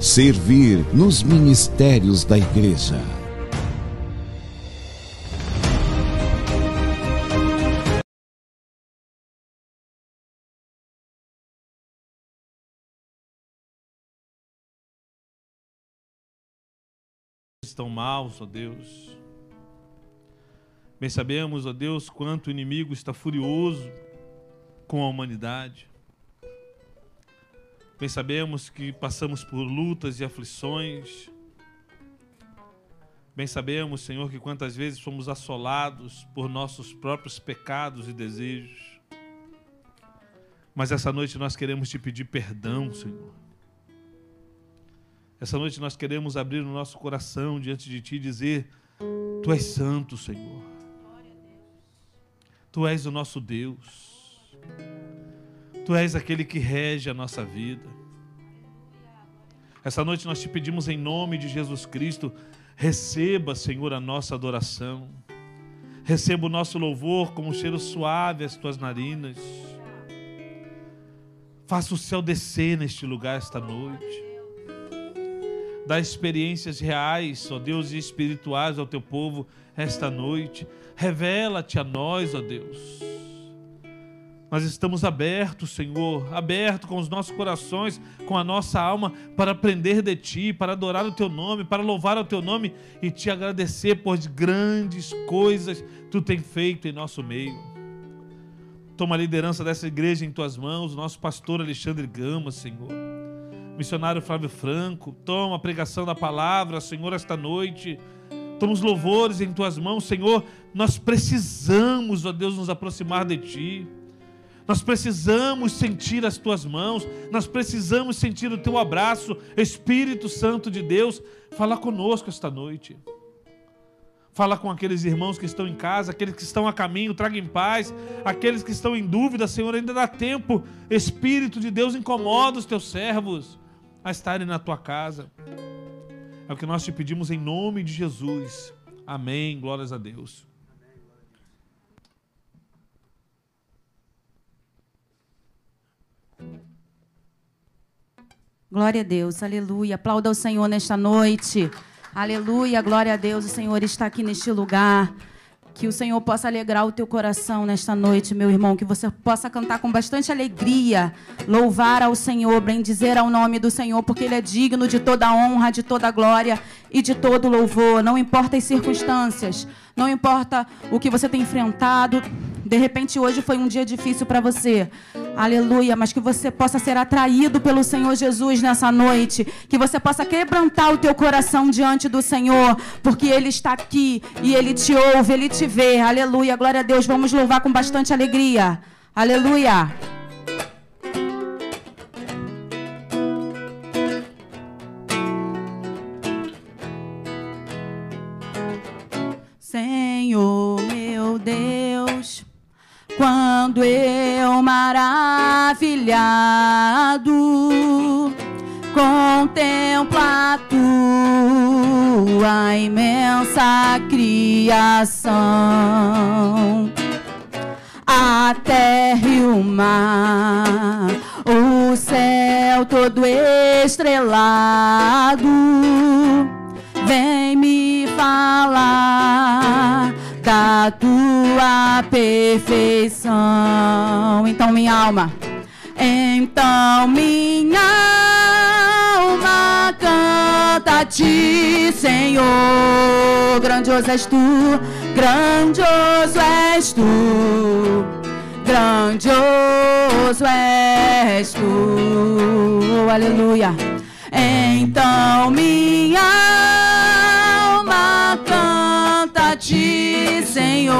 servir nos ministérios da igreja. Estão maus, ó Deus. Bem sabemos, ó Deus, quanto o inimigo está furioso com a humanidade. Bem sabemos que passamos por lutas e aflições. Bem sabemos, Senhor, que quantas vezes fomos assolados por nossos próprios pecados e desejos. Mas essa noite nós queremos te pedir perdão, Senhor. Essa noite nós queremos abrir o nosso coração diante de Ti e dizer: Tu és santo, Senhor. Tu és o nosso Deus. Tu és aquele que rege a nossa vida. Essa noite nós te pedimos em nome de Jesus Cristo, receba, Senhor, a nossa adoração. Receba o nosso louvor como um cheiro suave às tuas narinas. Faça o céu descer neste lugar esta noite. Dá experiências reais, ó Deus, e espirituais ao teu povo esta noite. Revela-te a nós, ó Deus. Nós estamos abertos, Senhor, abertos com os nossos corações, com a nossa alma, para aprender de Ti, para adorar o Teu nome, para louvar o Teu nome e te agradecer por grandes coisas Tu tem feito em nosso meio. Toma a liderança dessa igreja em Tuas mãos, nosso pastor Alexandre Gama, Senhor. Missionário Flávio Franco, toma a pregação da palavra, Senhor, esta noite. Toma os louvores em Tuas mãos, Senhor. Nós precisamos, ó Deus, nos aproximar de Ti. Nós precisamos sentir as tuas mãos, nós precisamos sentir o teu abraço, Espírito Santo de Deus, fala conosco esta noite. Fala com aqueles irmãos que estão em casa, aqueles que estão a caminho, traga em paz. Aqueles que estão em dúvida, Senhor, ainda dá tempo. Espírito de Deus, incomoda os teus servos a estarem na tua casa. É o que nós te pedimos em nome de Jesus. Amém. Glórias a Deus. Glória a Deus, aleluia. Aplauda o Senhor nesta noite. Aleluia, glória a Deus. O Senhor está aqui neste lugar. Que o Senhor possa alegrar o teu coração nesta noite, meu irmão. Que você possa cantar com bastante alegria, louvar ao Senhor, bendizer ao nome do Senhor, porque Ele é digno de toda honra, de toda glória e de todo louvor. Não importa as circunstâncias, não importa o que você tem enfrentado, de repente hoje foi um dia difícil para você. Aleluia, mas que você possa ser atraído pelo Senhor Jesus nessa noite, que você possa quebrantar o teu coração diante do Senhor, porque ele está aqui e ele te ouve, ele te vê. Aleluia, glória a Deus. Vamos louvar com bastante alegria. Aleluia. Quando eu maravilhado contemplo a tua imensa criação, a terra e o mar, o céu todo estrelado, vem me falar da tua perfeição. Então, minha alma, então, minha alma canta a ti, Senhor. Grandioso és tu, grandioso és tu. Grandioso és tu, aleluia. Então minha alma canta ti, Senhor.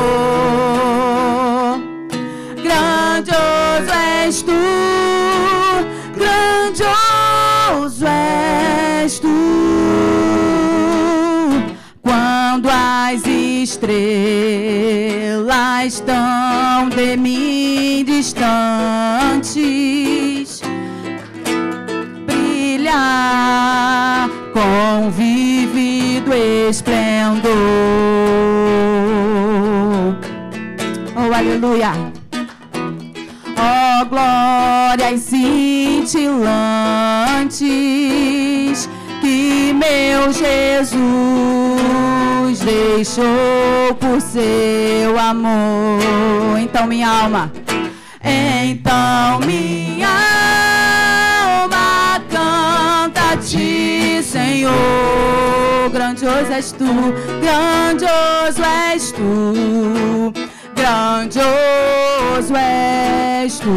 Grandioso és tu, grandioso és tu. quando as estrelas estão de mim distantes, brilhar com esplendor. Oh, aleluia! Oh, glórias cintilantes que meu Jesus deixou por seu amor. Então, minha alma, então, minha alma ti, Senhor. Grandioso és tu, grandioso és tu, grandioso és tu.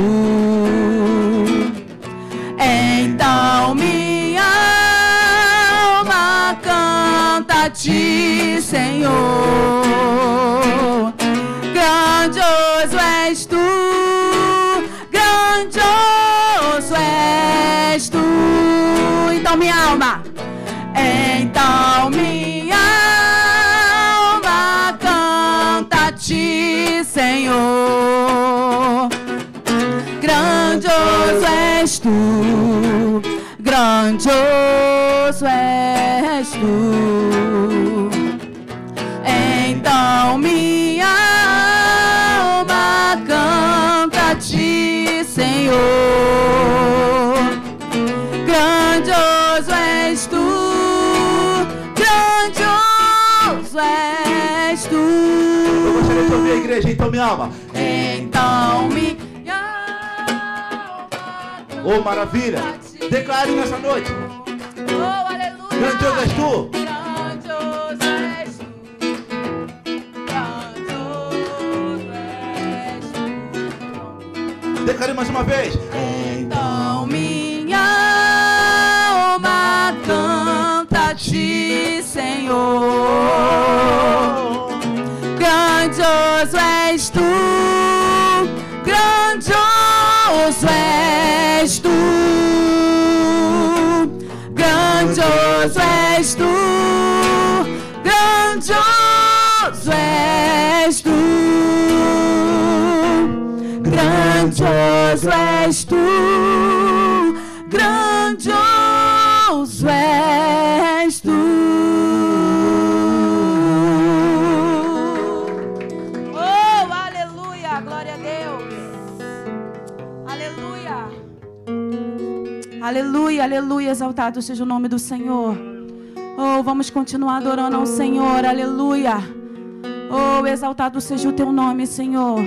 Então, minha alma canta a ti, Senhor. Grandioso és tu, Então, minha alma, então, minha alma canta a ti, Senhor. Grandioso és tu, grandioso és tu. Então minha alma canta a ti, Senhor. Igreja, então minha alma. Então minha alma Oh, maravilha. Declare nessa noite. Oh, aleluia. Grandioso és tu. Grandioso és tu. Grandioso és tu. Declare mais uma vez. Então minha alma canta a ti, Senhor. Grandioso és tu, grandioso és tu, grandioso és tu, grandioso és tu. Grandioso és tu, Aleluia, aleluia, exaltado seja o nome do Senhor. Oh, vamos continuar adorando ao Senhor, aleluia. Oh, exaltado seja o teu nome, Senhor.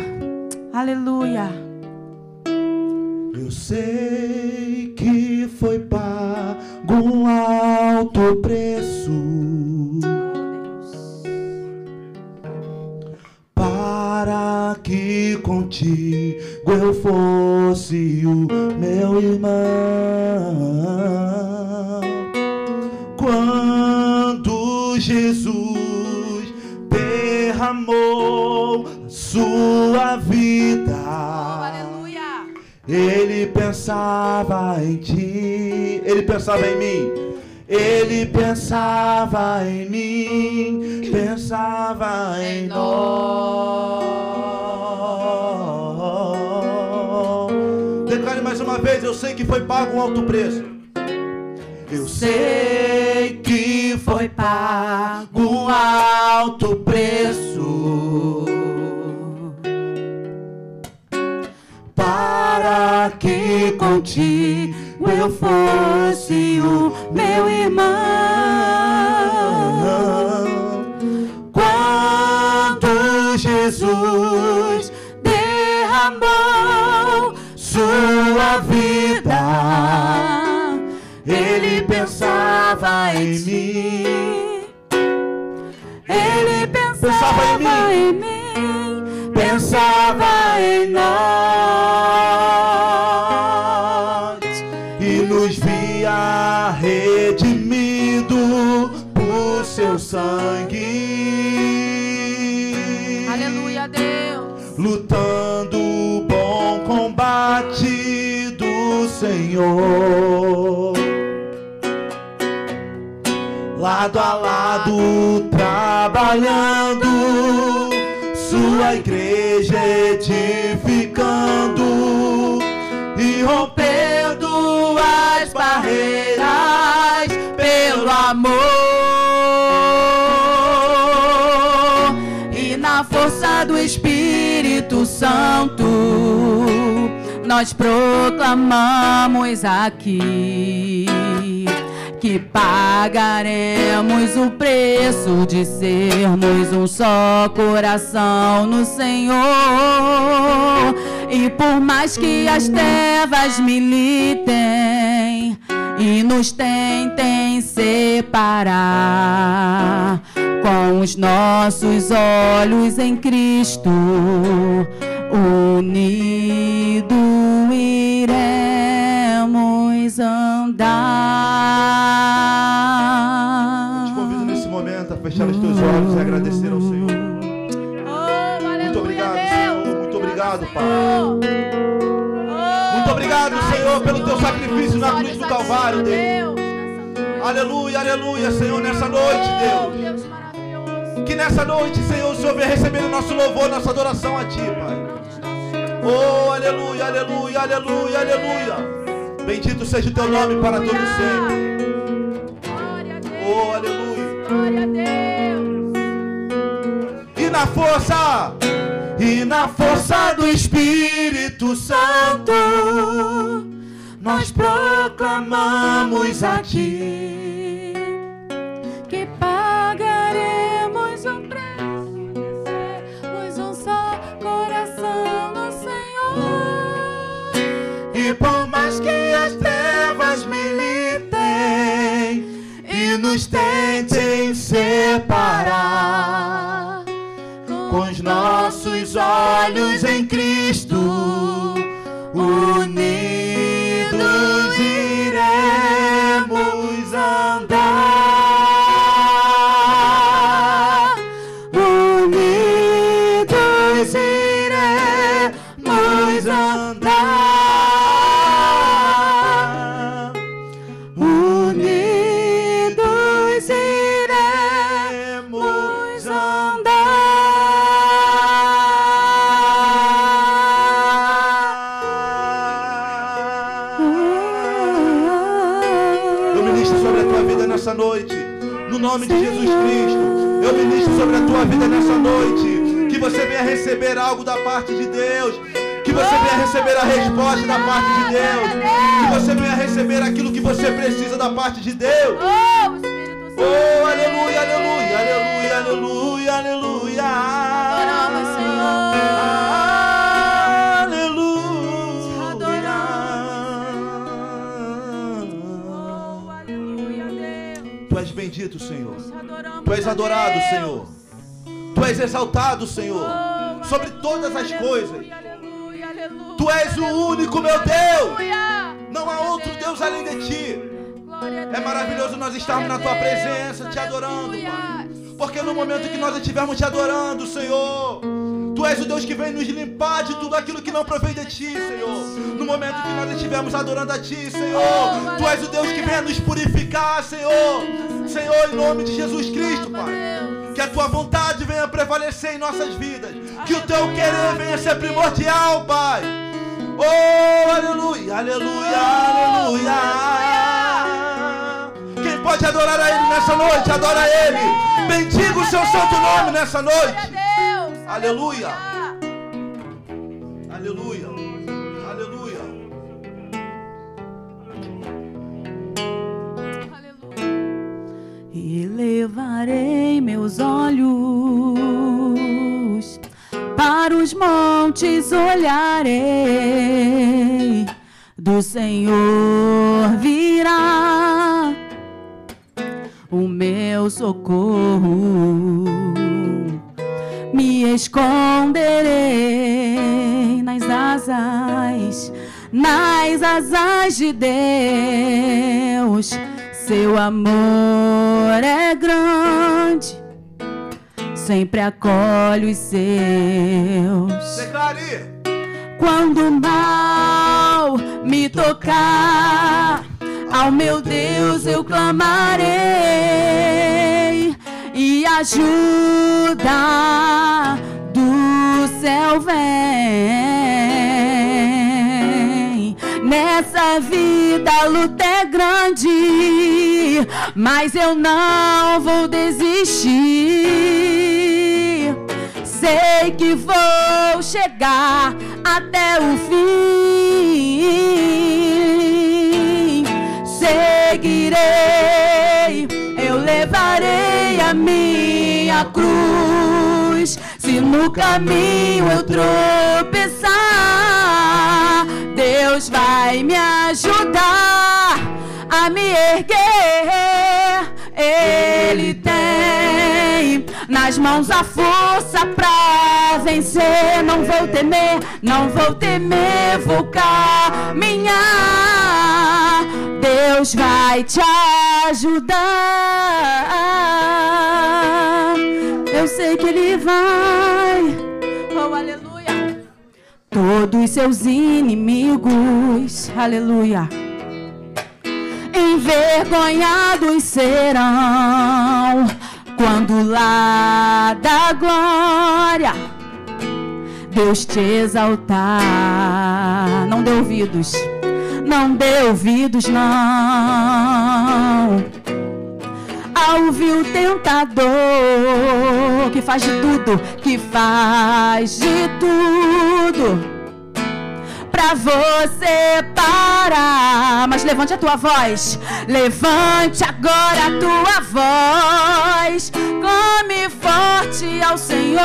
Aleluia. Eu sei que foi pago um alto preço para que contigo eu fosse o meu irmão. Quando Jesus derramou sua vida. aleluia. Ele pensava em ti, ele pensava em mim. Ele pensava em mim, pensava em nós. Mais uma vez, eu sei que foi pago um alto preço. Eu sei que foi pago um alto preço para que contigo eu fosse o meu irmão. Quando Jesus derramou sua vida, ele pensava em mim. Ele pensava, Pensava em em mim. pensava em nós e nos via redimido por seu sangue. Aleluia, Deus. Lutando Senhor. lado a lado, trabalhando, sua igreja edificando e rompendo as barreiras pelo amor e na força do Espírito Santo nós proclamamos aqui que pagaremos o preço de sermos um só coração no Senhor. E por mais que as trevas militem e nos tentem separar, com os nossos olhos em Cristo, unido iremos andar. Te convido nesse momento a fechar os teus olhos e agradecer ao Senhor. Muito obrigado, Senhor. Muito obrigado, Pai. Muito obrigado, Senhor, pelo teu sacrifício na cruz do Calvário, Deus. Aleluia, aleluia, Senhor, nessa noite, Deus. Que nessa noite, Senhor, o Senhor venha receber o nosso louvor, nossa adoração a Ti, Pai. Oh, aleluia, aleluia, aleluia, aleluia. Bendito seja o teu nome para todo sempre. Oh, aleluia. Glória a Deus. E na força, e na força do Espírito Santo, nós proclamamos aqui que tentem separar, com os nossos olhos em Cristo, unidos iremos andar. Receber a resposta da parte de Deus. Que você venha receber aquilo que você precisa da parte de Deus. Oh. Oh, aleluia, aleluia, aleluia, aleluia, aleluia. Adoramos, Senhor. Aleluia. Oh. Tu és bendito, Senhor. Tu és adorado. Senhor. Tu és exaltado, Senhor. Oh, Sobre todas as coisas. Tu és o único, meu Deus. Não há outro Deus além de ti. É maravilhoso nós estarmos na tua presença, te adorando. Pai. Porque no momento que nós estivermos te adorando, Senhor, Tu és o Deus que vem nos limpar de tudo aquilo que não provém de Ti, Senhor. No momento que nós estivermos adorando a Ti, Senhor, Tu és o Deus que vem nos purificar, Senhor. Senhor, em nome de Jesus Cristo, Pai. Que a Tua vontade venha prevalecer em nossas vidas. Que o Teu querer venha ser primordial, Pai. Oh, aleluia, aleluia, aleluia. Quem pode adorar a Ele nessa noite, adora a Ele. Bendiga o seu santo nome nessa noite. Aleluia, aleluia. Aleluia. E levarei meus olhos para os montes olharei, do Senhor virá o meu socorro. Me esconderei nas asas, nas asas de Deus. Seu amor é grande, sempre acolhe os seus. Declare. Quando o mal me tocar, Ao meu Deus eu clamarei e ajuda do céu vem. Nessa vida a luta é grande, mas eu não vou desistir. Sei que vou chegar até o fim. Seguirei, eu levarei a minha cruz. Se no caminho eu tropeçar, Deus vai me ajudar a me erguer. Ele tem nas mãos a força pra vencer. Não vou temer, não vou temer, vou caminhar. Deus vai te ajudar. Eu sei que Ele vai. Todos seus inimigos, aleluia envergonhados serão quando lá da glória Deus te exaltar. Não dê ouvidos, não dê ouvidos, não. Ao vil tentador que faz de tudo, que faz de tudo pra você parar. Mas levante a tua voz. Levante agora a tua voz. Come forte ao Senhor.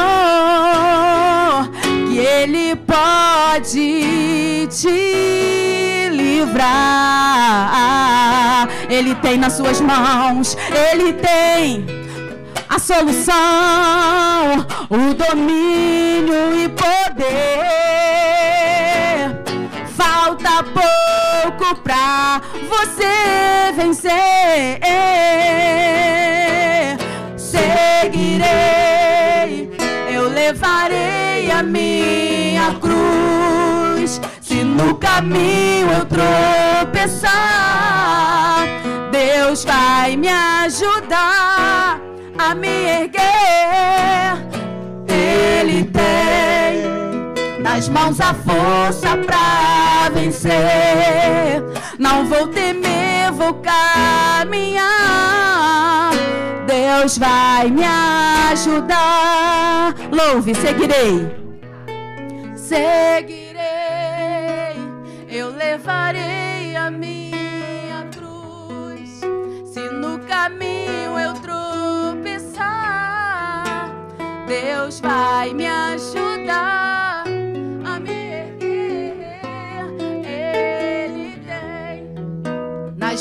Que Ele pode te livrar. Ele tem nas suas mãos. Ele tem a solução, o domínio e poder. Pouco pra você vencer. Seguirei, eu levarei a minha cruz. Se no caminho eu tropeçar, Deus vai me ajudar a me erguer. Ele tem nas mãos a força pra vencer. Não vou temer, vou caminhar. Deus vai me ajudar. Louve, seguirei. Seguirei, eu levarei a minha cruz. Se no caminho eu tropeçar, Deus vai me ajudar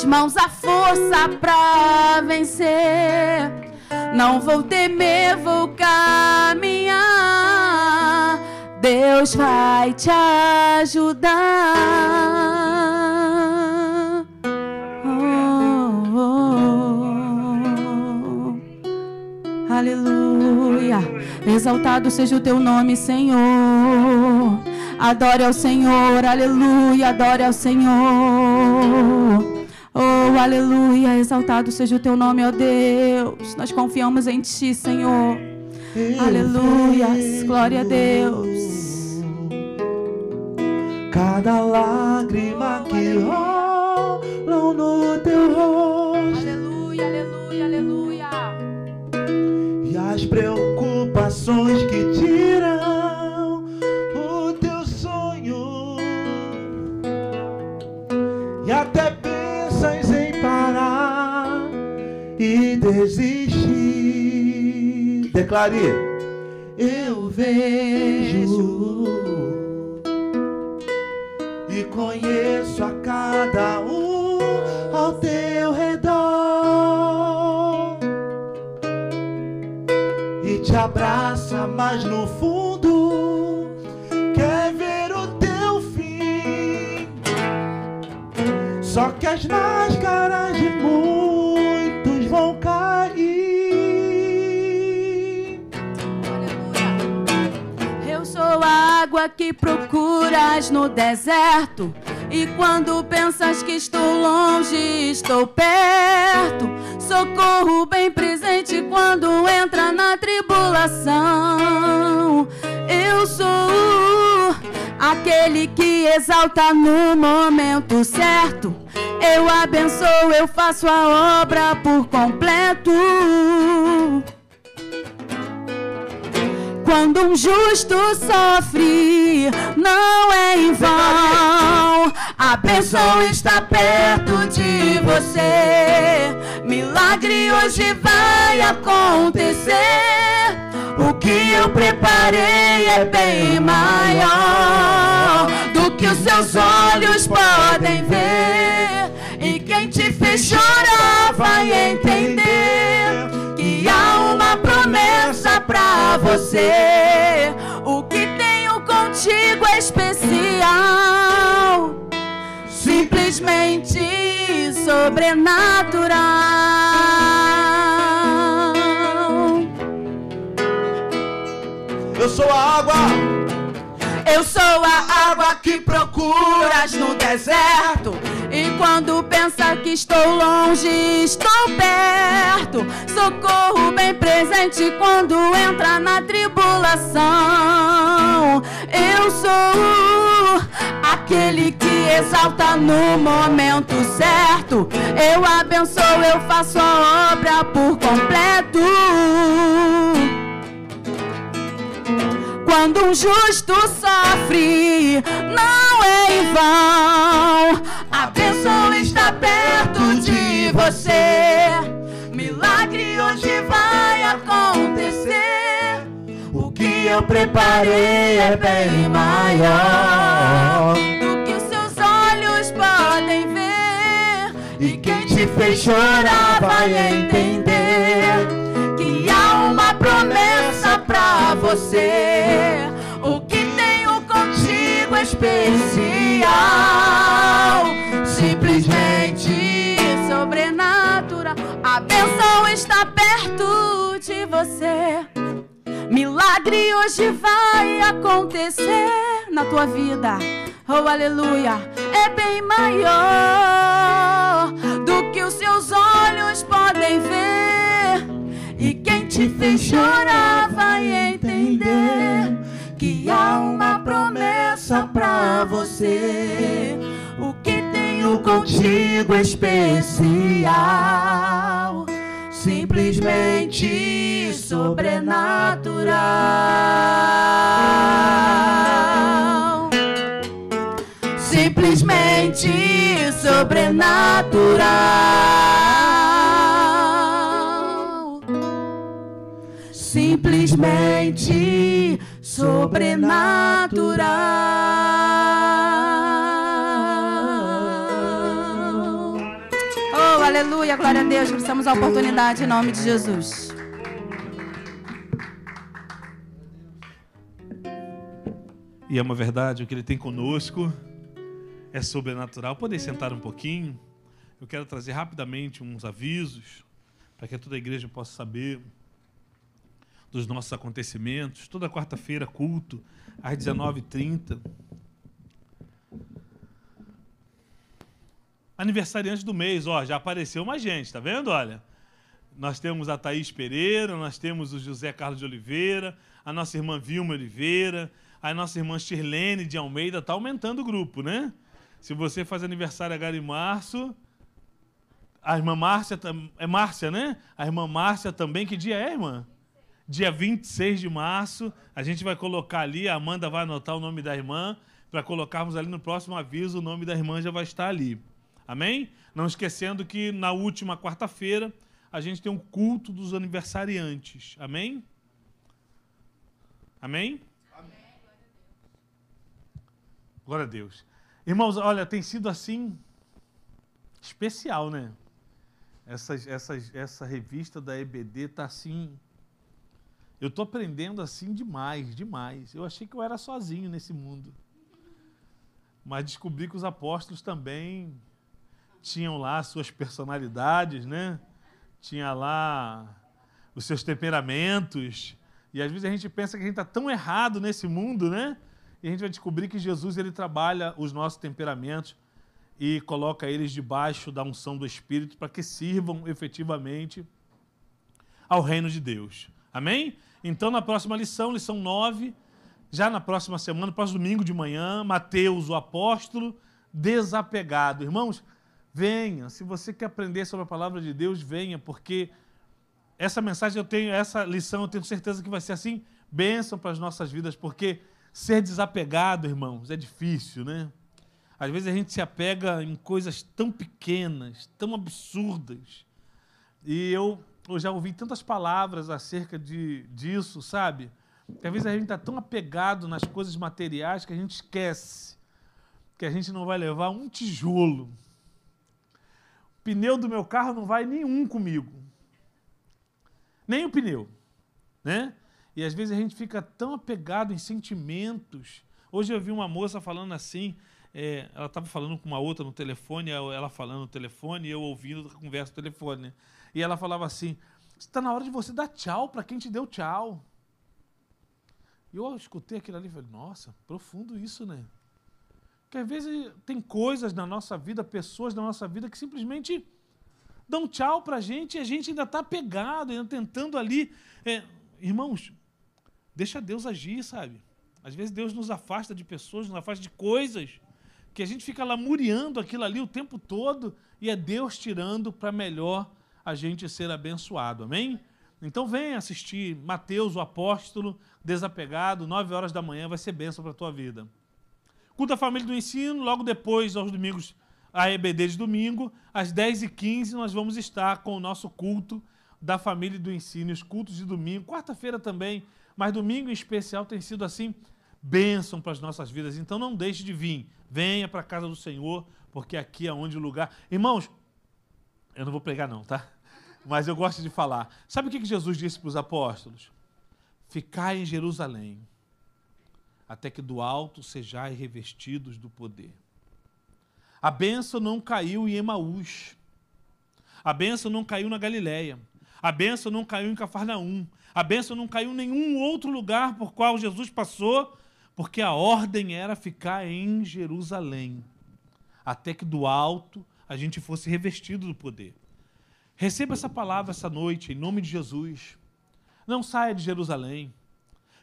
nas mãos a força pra vencer. Não vou temer, vou caminhar. Deus vai te ajudar. Oh, oh, oh. Aleluia. Exaltado seja o teu nome, Senhor. Adore ao Senhor, aleluia. Adore ao Senhor. Oh, aleluia. Exaltado seja o teu nome, ó Deus. Nós confiamos em ti, Senhor. Aleluia. Glória a Deus. Cada lágrima que rolam no teu rosto Aleluia, aleluia, aleluia. e as preocupações que tiram Declare: Eu vejo e conheço a cada um ao teu redor e te abraça, mas no fundo quer ver o teu fim. Só que as máscaras de muitos sou a água que procuras no deserto. E quando pensas que estou longe, estou perto. Socorro bem presente quando entra na tribulação. Eu sou aquele que exalta no momento certo. Eu abençoo, eu faço a obra por completo. Quando um justo sofre, não é em vão. A bênção está perto de você. Milagre hoje vai acontecer. O que eu preparei é bem maior do que os seus olhos podem ver. E quem te fez chorar vai entender uma promessa pra você. O que tenho contigo é especial, simplesmente sobrenatural. Eu sou a água. Eu sou a água que procuras no deserto. E quando pensa que estou longe, estou perto. Socorro bem presente quando entra na tribulação. Eu sou aquele que exalta no momento certo. Eu abençoo, eu faço a obra por completo. Quando um justo sofre, não é em vão. A bênção está perto de você. Milagre hoje vai acontecer. O que eu preparei é bem maior do que seus olhos podem ver. E quem te fez chorar vai entender pra você. O que tenho contigo é especial, simplesmente sobrenatural. A bênção está perto de você. Milagre hoje vai acontecer na tua vida. Oh, aleluia. É bem maior do que os seus olhos podem ver. Te fez chorar vai entender que há uma promessa pra você. O que tenho contigo é especial, simplesmente sobrenatural. Simplesmente sobrenatural. Simplesmente sobrenatural. Oh, aleluia, glória a Deus. Precisamos da oportunidade em nome de Jesus. E é uma verdade, o que ele tem conosco é sobrenatural. Podem sentar um pouquinho. Eu quero trazer rapidamente uns avisos para que toda a igreja possa saber dos nossos acontecimentos. Toda quarta-feira, culto, às 19h30. Aniversariante do mês, ó, já apareceu mais gente, tá vendo? Olha, nós temos a Thaís Pereira, nós temos o José Carlos de Oliveira, a nossa irmã Vilma Oliveira, a nossa irmã Shirlene de Almeida, está aumentando o grupo, né? Se você faz aniversário agora em março, a irmã Márcia, é Márcia, né? A irmã Márcia também, que dia é, irmã? Dia 26 de março, a gente vai colocar ali, a Amanda vai anotar o nome da irmã, para colocarmos ali no próximo aviso, o nome da irmã já vai estar ali. Amém? Não esquecendo que na última quarta-feira a gente tem um culto dos aniversariantes. Amém? Amém? Glória a Deus. Irmãos, olha, tem sido assim especial, né? Essa, essa, essa revista da EBD tá assim. Eu tô aprendendo assim demais, demais. Eu achei que eu era sozinho nesse mundo. Mas descobri que os apóstolos também tinham lá suas personalidades, né? Tinha lá os seus temperamentos. E às vezes a gente pensa que a gente está tão errado nesse mundo, né? E a gente vai descobrir que Jesus ele trabalha os nossos temperamentos e coloca eles debaixo da unção do Espírito para que sirvam efetivamente ao reino de Deus. Amém? Então, na próxima lição, lição 9, já na próxima semana, próximo domingo de manhã, Mateus, o apóstolo, desapegado. Irmãos, venha. Se você quer aprender sobre a palavra de Deus, venha, porque essa mensagem eu tenho, essa lição eu tenho certeza que vai ser assim, bênção para as nossas vidas, porque ser desapegado, irmãos, é difícil, né? Às vezes a gente se apega em coisas tão pequenas, tão absurdas. E eu, eu já ouvi tantas palavras acerca de, disso, sabe? Que às vezes a gente está tão apegado nas coisas materiais que a gente esquece que a gente não vai levar um tijolo. O pneu do meu carro não vai nenhum comigo. Nem o pneu. Né? E às vezes a gente fica tão apegado em sentimentos. Hoje eu vi uma moça falando assim, é, ela estava falando com uma outra no telefone, ela falando no telefone eu ouvindo a conversa no telefone. Né? E ela falava assim: está na hora de você dar tchau para quem te deu tchau. E eu escutei aquilo ali e falei: nossa, profundo isso, né? Que às vezes tem coisas na nossa vida, pessoas na nossa vida que simplesmente dão tchau para a gente e a gente ainda está pegado, ainda tentando ali. É, irmãos, deixa Deus agir, sabe? Às vezes Deus nos afasta de pessoas, nos afasta de coisas, que a gente fica lamuriando aquilo ali o tempo todo e é Deus tirando para melhor a gente ser abençoado. Amém? Então vem assistir Mateus, o apóstolo, desapegado, 9 horas da manhã, vai ser bênção para a tua vida. Culto da Família do Ensino, logo depois, aos domingos, a EBD de domingo, às 10h15, nós vamos estar com o nosso culto da Família do Ensino, os cultos de domingo, quarta-feira também, mas domingo em especial tem sido assim, bênção para as nossas vidas. Então não deixe de vir, venha para a casa do Senhor, porque aqui é onde o lugar. Irmãos, eu não vou pregar, não, tá? Mas eu gosto de falar. Sabe o que Jesus disse para os apóstolos? Ficai em Jerusalém até que do alto sejais revestidos do poder. A bênção não caiu em Emaús. A bênção não caiu na Galiléia. A bênção não caiu em Cafarnaum. A bênção não caiu em nenhum outro lugar por qual Jesus passou, porque a ordem era ficar em Jerusalém, até que do alto a gente fosse revestido do poder. Receba essa palavra essa noite, em nome de Jesus. Não saia de Jerusalém.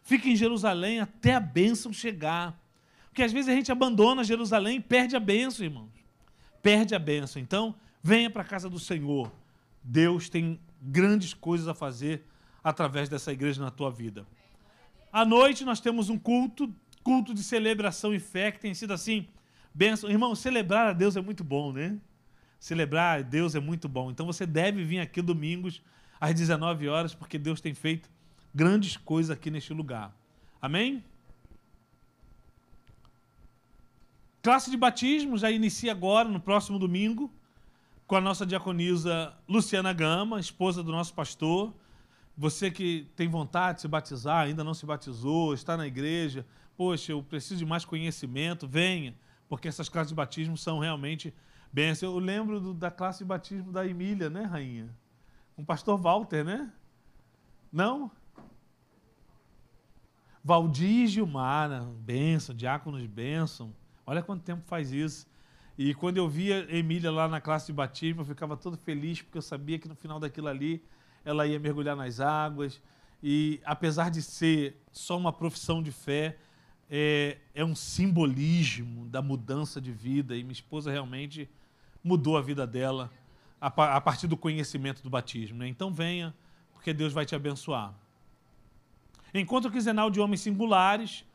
Fique em Jerusalém até a bênção chegar. Porque às vezes a gente abandona Jerusalém e perde a bênção, irmãos. Perde a bênção. Então, venha para a casa do Senhor. Deus tem grandes coisas a fazer através dessa igreja na tua vida. À noite nós temos um culto, culto de celebração e fé, que tem sido assim, bênção. Irmão, celebrar a Deus é muito bom, né? Celebrar a Deus é muito bom. Então você deve vir aqui domingos às 19 horas, porque Deus tem feito grandes coisas aqui neste lugar. Amém? Classe de batismo já inicia agora, no próximo domingo, com a nossa diaconisa Luciana Gama, esposa do nosso pastor. Você que tem vontade de se batizar, ainda não se batizou, está na igreja, poxa, eu preciso de mais conhecimento, venha, porque essas classes de batismo são realmente bênçãos. Eu lembro do, da classe de batismo da Emília, né, rainha? Com o pastor Walter, né? Não? Valdir Gilmar, bênção, diáconos bênção. Olha quanto tempo faz isso. E quando eu via Emília lá na classe de batismo, eu ficava todo feliz, porque eu sabia que no final daquilo ali ela ia mergulhar nas águas. E apesar de ser só uma profissão de fé, é, é um simbolismo da mudança de vida. E minha esposa realmente mudou a vida dela a, a partir do conhecimento do batismo. Né? Então venha, porque Deus vai te abençoar. Encontro quinzenal de homens singulares,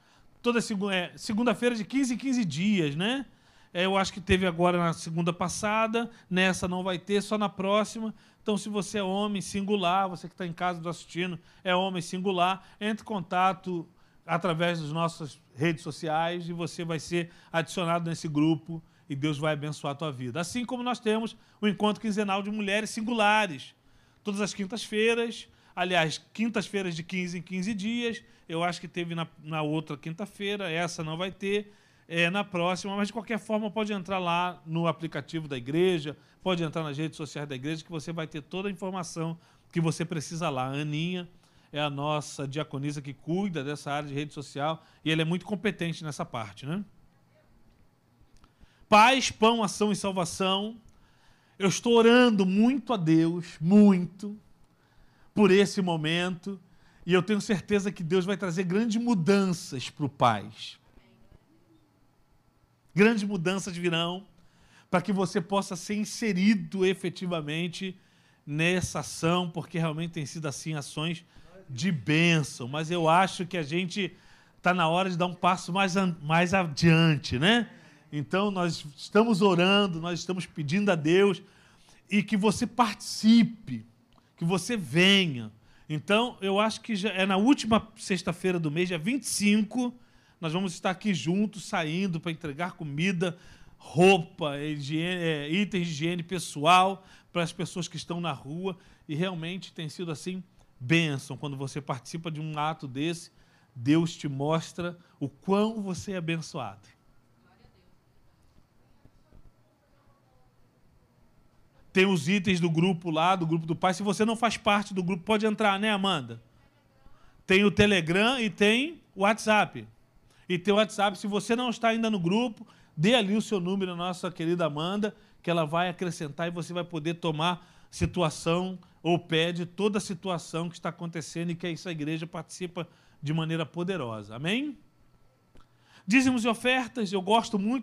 toda é, segunda-feira de 15 em 15 dias, né? É, eu acho que teve agora na segunda passada, nessa não vai ter, só na próxima. Então, se você é homem singular, você que está em casa assistindo, é homem singular, entre em contato através das nossas redes sociais e você vai ser adicionado nesse grupo e Deus vai abençoar a tua vida. Assim como nós temos o encontro quinzenal de mulheres singulares, todas as quintas-feiras, Aliás, quintas-feiras de 15 em 15 dias. Eu acho que teve na, na outra quinta-feira, essa não vai ter. É, na próxima, mas de qualquer forma pode entrar lá no aplicativo da igreja, pode entrar nas redes sociais da igreja, que você vai ter toda a informação que você precisa lá. A Aninha é a nossa diaconisa que cuida dessa área de rede social e ela é muito competente nessa parte, né? Paz, pão, ação e salvação. Eu estou orando muito a Deus, muito, por esse momento. E eu tenho certeza que Deus vai trazer grandes mudanças para o Paz. Grandes mudanças virão para que você possa ser inserido efetivamente nessa ação, porque realmente tem sido assim ações de bênção. Mas eu acho que a gente está na hora de dar um passo mais, mais adiante, né? Então, nós estamos orando, nós estamos pedindo a Deus e que você participe, que você venha. Então, eu acho que já é na última sexta-feira do mês, dia 25, nós vamos estar aqui juntos, saindo para entregar comida, roupa, higiene, é, itens de higiene pessoal para as pessoas que estão na rua. E realmente tem sido assim, bênção. Quando você participa de um ato desse, Deus te mostra o quão você é abençoado. Tem os itens do grupo lá, do grupo do pai. Se você não faz parte do grupo, pode entrar, né, Amanda? Tem o Telegram e tem o WhatsApp. E tem o WhatsApp. Se você não está ainda no grupo, dê ali o seu número à nossa querida Amanda, que ela vai acrescentar e você vai poder tomar situação ou pede toda a situação que está acontecendo e que essa igreja participa de maneira poderosa. Amém? Dízimos e ofertas, eu gosto muito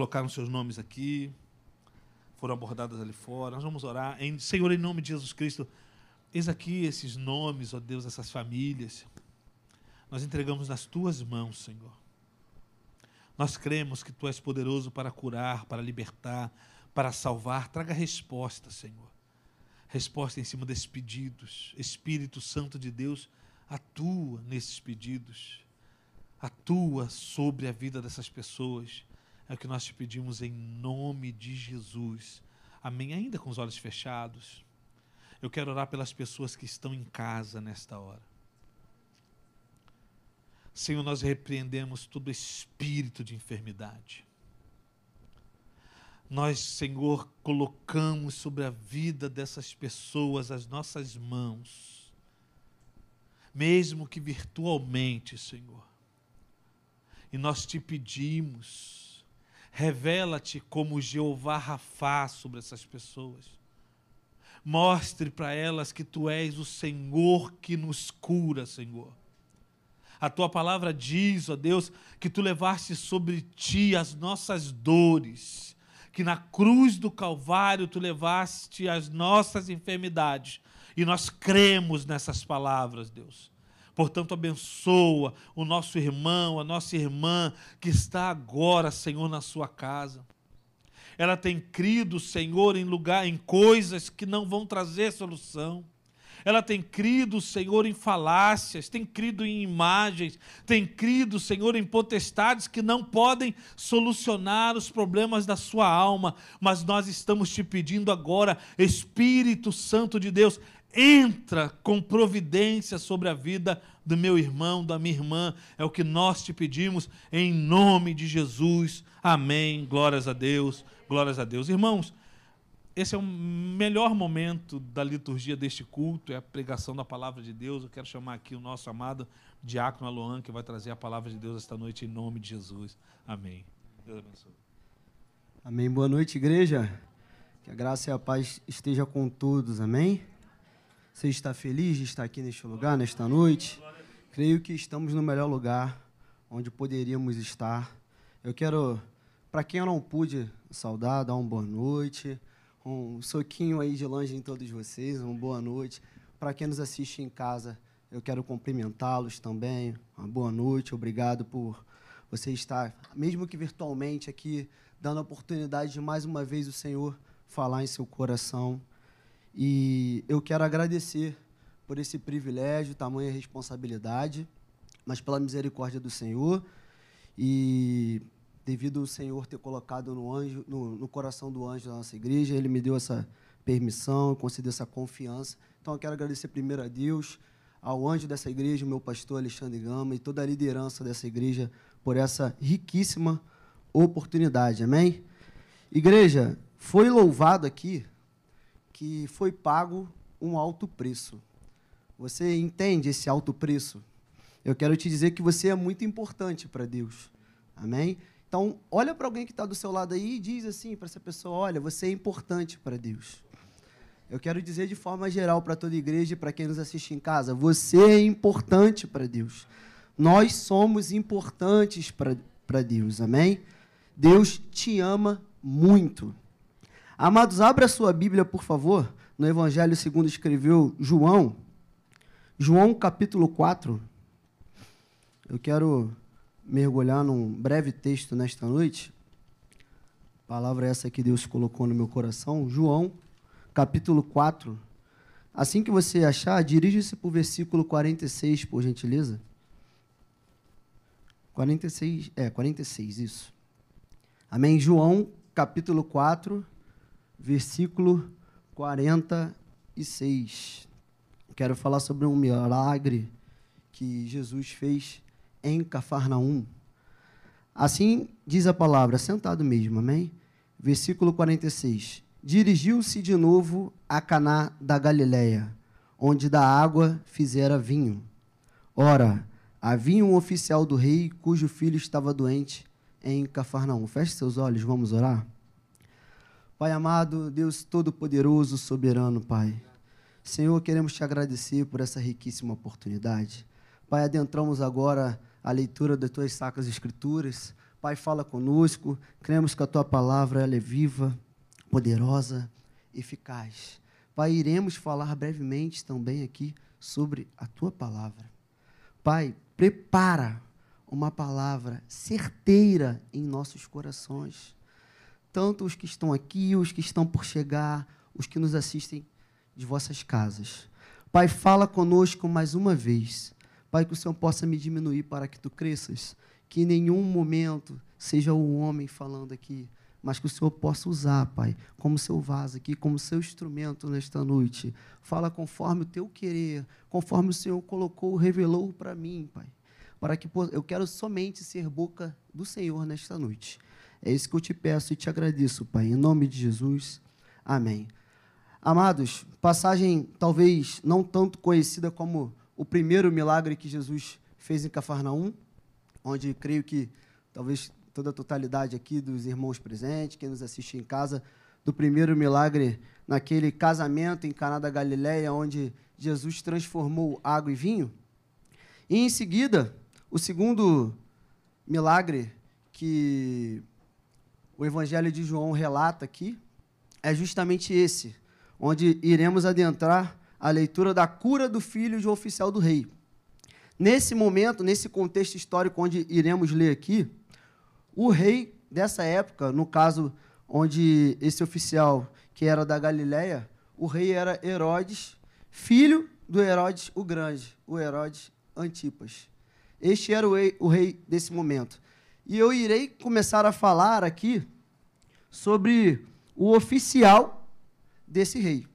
colocaram seus nomes aqui, foram abordadas ali fora. Nós vamos orar. Em, Senhor, em nome de Jesus Cristo, eis aqui esses nomes, ó Deus, essas famílias. Nós entregamos nas tuas mãos, Senhor. Nós cremos que tu és poderoso para curar, para libertar, para salvar. Traga resposta, Senhor. Resposta em cima desses pedidos. Espírito Santo de Deus, atua nesses pedidos. Atua sobre a vida dessas pessoas é o que nós te pedimos em nome de Jesus. Amém. Ainda com os olhos fechados. Eu quero orar pelas pessoas que estão em casa nesta hora. Senhor, nós repreendemos todo espírito de enfermidade. Nós, Senhor, colocamos sobre a vida dessas pessoas as nossas mãos, mesmo que virtualmente, Senhor. E nós te pedimos, Revela-te como Jeová Rafá sobre essas pessoas. Mostre para elas que tu és o Senhor que nos cura, Senhor. A tua palavra diz, ó Deus, que tu levaste sobre ti as nossas dores, que na cruz do Calvário tu levaste as nossas enfermidades. E nós cremos nessas palavras, Deus. Portanto, abençoa o nosso irmão, a nossa irmã que está agora, Senhor, na sua casa. Ela tem crido, Senhor, em lugar, em coisas que não vão trazer solução. Ela tem crido, Senhor, em falácias, tem crido em imagens, tem crido, Senhor, em potestades que não podem solucionar os problemas da sua alma. Mas nós estamos te pedindo agora, Espírito Santo de Deus, entra com providência sobre a vida do meu irmão, da minha irmã. É o que nós te pedimos em nome de Jesus. Amém. Glórias a Deus. Glórias a Deus. Irmãos, esse é o melhor momento da liturgia deste culto, é a pregação da palavra de Deus. Eu quero chamar aqui o nosso amado diácono Aloan, que vai trazer a palavra de Deus esta noite em nome de Jesus. Amém. Deus abençoe. Amém. Boa noite, igreja. Que a graça e a paz esteja com todos. Amém. Você está feliz de estar aqui neste lugar, nesta noite? Creio que estamos no melhor lugar onde poderíamos estar. Eu quero, para quem eu não pude saudar, dar uma boa noite, um soquinho aí de longe em todos vocês, uma boa noite. Para quem nos assiste em casa, eu quero cumprimentá-los também. Uma boa noite, obrigado por você estar, mesmo que virtualmente, aqui, dando a oportunidade de mais uma vez o Senhor falar em seu coração. E eu quero agradecer por esse privilégio, tamanha responsabilidade, mas pela misericórdia do Senhor e devido ao Senhor ter colocado no, anjo, no, no coração do anjo da nossa igreja, ele me deu essa permissão, concedeu essa confiança. Então eu quero agradecer primeiro a Deus, ao anjo dessa igreja, meu pastor Alexandre Gama e toda a liderança dessa igreja por essa riquíssima oportunidade. Amém? Igreja, foi louvado aqui que foi pago um alto preço. Você entende esse alto preço? Eu quero te dizer que você é muito importante para Deus. Amém? Então, olha para alguém que está do seu lado aí e diz assim para essa pessoa: olha, você é importante para Deus. Eu quero dizer de forma geral para toda a igreja e para quem nos assiste em casa: você é importante para Deus. Nós somos importantes para Deus. Amém? Deus te ama muito. Amados, abra sua Bíblia, por favor, no Evangelho segundo escreveu João, João capítulo 4. Eu quero mergulhar num breve texto nesta noite. A palavra é essa que Deus colocou no meu coração. João, capítulo 4. Assim que você achar, dirija-se para o versículo 46, por gentileza. 46, é, 46, isso. Amém? João, capítulo 4, versículo 46 quero falar sobre um milagre que Jesus fez em Cafarnaum. Assim diz a palavra, sentado mesmo, amém? Versículo 46. Dirigiu-se de novo a Caná da Galileia, onde da água fizera vinho. Ora, havia um oficial do rei cujo filho estava doente em Cafarnaum. Feche seus olhos, vamos orar. Pai amado, Deus todo-poderoso, soberano, Pai. Senhor, queremos te agradecer por essa riquíssima oportunidade. Pai, adentramos agora a leitura das tuas sacras escrituras. Pai, fala conosco. Cremos que a tua palavra ela é viva, poderosa, eficaz. Pai, iremos falar brevemente também aqui sobre a tua palavra. Pai, prepara uma palavra certeira em nossos corações. Tanto os que estão aqui, os que estão por chegar, os que nos assistem de vossas casas. Pai, fala conosco mais uma vez. Pai, que o Senhor possa me diminuir para que tu cresças. Que em nenhum momento seja o homem falando aqui, mas que o Senhor possa usar, Pai, como seu vaso aqui, como seu instrumento nesta noite. Fala conforme o teu querer, conforme o Senhor colocou, revelou para mim, Pai. Para que eu quero somente ser boca do Senhor nesta noite. É isso que eu te peço e te agradeço, Pai. Em nome de Jesus. Amém. Amados, passagem talvez não tanto conhecida como o primeiro milagre que Jesus fez em Cafarnaum, onde creio que talvez toda a totalidade aqui dos irmãos presentes, quem nos assiste em casa, do primeiro milagre naquele casamento em Caná da Galileia, onde Jesus transformou água e vinho. E em seguida, o segundo milagre que o Evangelho de João relata aqui é justamente esse, onde iremos adentrar a leitura da cura do filho de um oficial do rei. Nesse momento, nesse contexto histórico onde iremos ler aqui, o rei dessa época, no caso onde esse oficial que era da Galiléia, o rei era Herodes, filho do Herodes o Grande, o Herodes Antipas. Este era o rei, o rei desse momento. E eu irei começar a falar aqui sobre o oficial desse rei.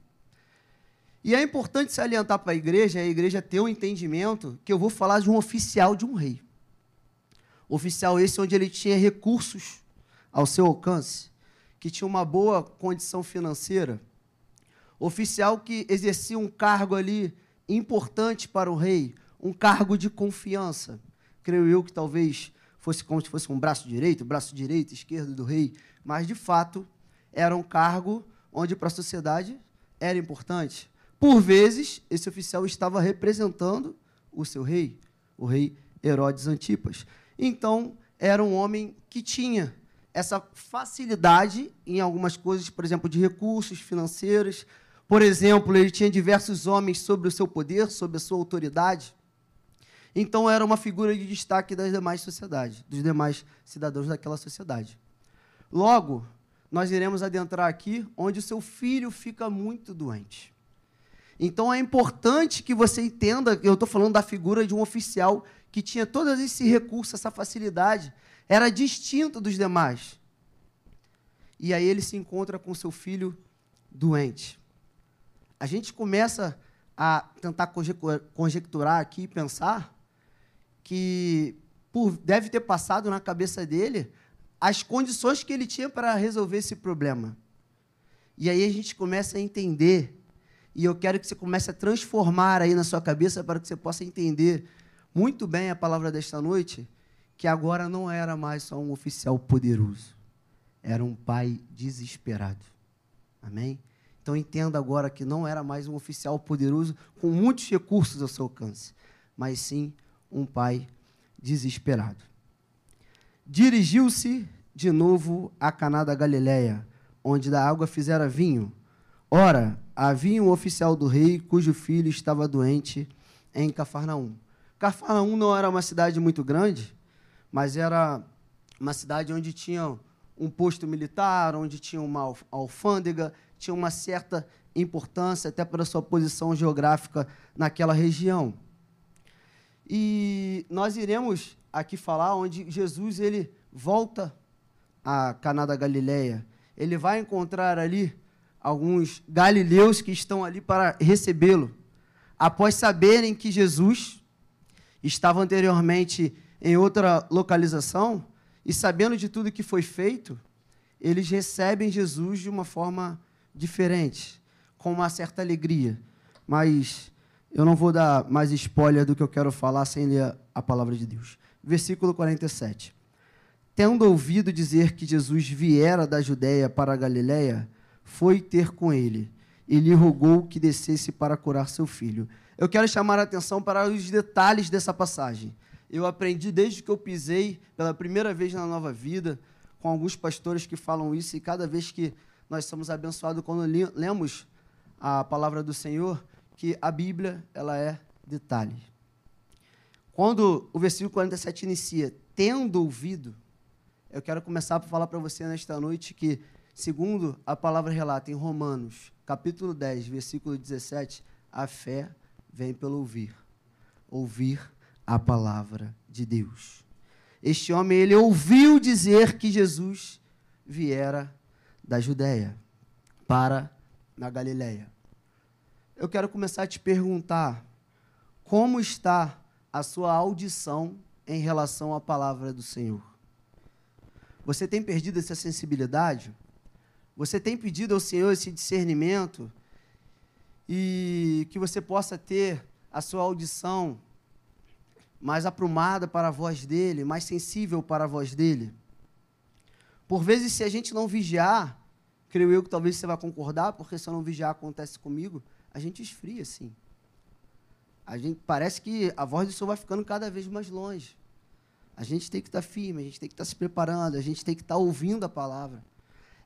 E é importante salientar para a igreja, a igreja ter um entendimento que eu vou falar de um oficial de um rei. Oficial esse onde ele tinha recursos ao seu alcance, que tinha uma boa condição financeira. Oficial que exercia um cargo ali importante para o rei, um cargo de confiança. Creio eu que talvez fosse como se fosse um braço direito, braço direito, esquerdo do rei, mas de fato era um cargo onde para a sociedade era importante. Por vezes, esse oficial estava representando o seu rei, o rei Herodes Antipas. Então, era um homem que tinha essa facilidade em algumas coisas, por exemplo, de recursos financeiros. Por exemplo, ele tinha diversos homens sobre o seu poder, sobre a sua autoridade. Então, era uma figura de destaque das demais sociedades, dos demais cidadãos daquela sociedade. Logo, nós iremos adentrar aqui onde o seu filho fica muito doente. Então é importante que você entenda, eu estou falando da figura de um oficial que tinha todos esses recursos, essa facilidade, era distinto dos demais. E aí ele se encontra com seu filho doente. A gente começa a tentar conjecturar aqui e pensar que por, deve ter passado na cabeça dele as condições que ele tinha para resolver esse problema. E aí a gente começa a entender, e eu quero que você comece a transformar aí na sua cabeça para que você possa entender muito bem a palavra desta noite, que agora não era mais só um oficial poderoso, era um pai desesperado. Amém? Então entenda agora que não era mais um oficial poderoso com muitos recursos ao seu alcance, mas sim um pai desesperado. Dirigiu-se de novo a Caná da Galileia, onde da água fizera vinho. Ora, havia um oficial do rei cujo filho estava doente em Cafarnaum. Cafarnaum não era uma cidade muito grande, mas era uma cidade onde tinha um posto militar, onde tinha uma alfândega, tinha uma certa importância, até pela sua posição geográfica naquela região. E nós iremos aqui falar onde Jesus ele volta a Caná da Galileia. Ele vai encontrar ali alguns galileus que estão ali para recebê-lo, após saberem que Jesus estava anteriormente em outra localização e sabendo de tudo que foi feito, eles recebem Jesus de uma forma diferente, com uma certa alegria. Mas eu não vou dar mais spoiler do que eu quero falar sem ler a palavra de Deus. Versículo 47. Tendo ouvido dizer que Jesus viera da Judéia para a Galiléia, foi ter com ele e lhe rogou que descesse para curar seu filho. Eu quero chamar a atenção para os detalhes dessa passagem. Eu aprendi desde que eu pisei pela primeira vez na nova vida, com alguns pastores que falam isso, e cada vez que nós somos abençoados quando lemos a palavra do Senhor, que a Bíblia ela é detalhe. Quando o versículo 47 inicia, tendo ouvido, eu quero começar a falar para você nesta noite que, segundo a palavra relata em Romanos, capítulo 10, versículo 17, a fé vem pelo ouvir. Ouvir a palavra de Deus. Este homem, ele ouviu dizer que Jesus viera da Judéia para na Galileia. Eu quero começar a te perguntar como está a sua audição em relação à palavra do Senhor. Você tem perdido essa sensibilidade? Você tem pedido ao Senhor esse discernimento e que você possa ter a sua audição mais aprumada para a voz dele, mais sensível para a voz dele? Por vezes, se a gente não vigiar, creio eu que talvez você vai concordar, porque se eu não vigiar acontece comigo, a gente esfria, sim. A gente parece que a voz do Senhor vai ficando cada vez mais longe. A gente tem que estar firme, a gente tem que estar se preparando, a gente tem que estar ouvindo a palavra.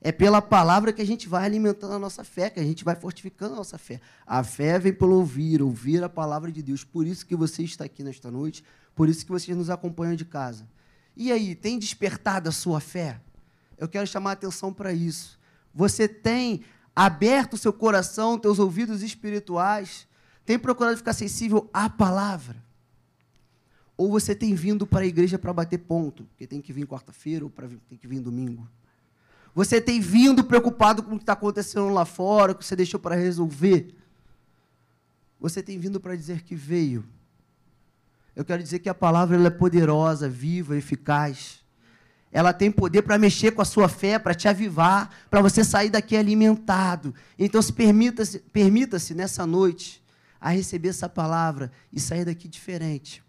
É pela palavra que a gente vai alimentando a nossa fé, que a gente vai fortificando a nossa fé. A fé vem pelo ouvir, ouvir a palavra de Deus. Por isso que você está aqui nesta noite, por isso que vocês nos acompanham de casa. E aí, tem despertado a sua fé? Eu quero chamar a atenção para isso. Você tem aberto o seu coração, teus ouvidos espirituais, tem procurado ficar sensível à palavra? Ou você tem vindo para a igreja para bater ponto, porque tem que vir quarta-feira ou tem que vir domingo? Você tem vindo preocupado com o que está acontecendo lá fora, que você deixou para resolver? Você tem vindo para dizer que veio? Eu quero dizer que a palavra é poderosa, viva, eficaz. Ela tem poder para mexer com a sua fé, para te avivar, para você sair daqui alimentado. Então, se permita-se permita nessa noite a receber essa palavra e sair daqui diferente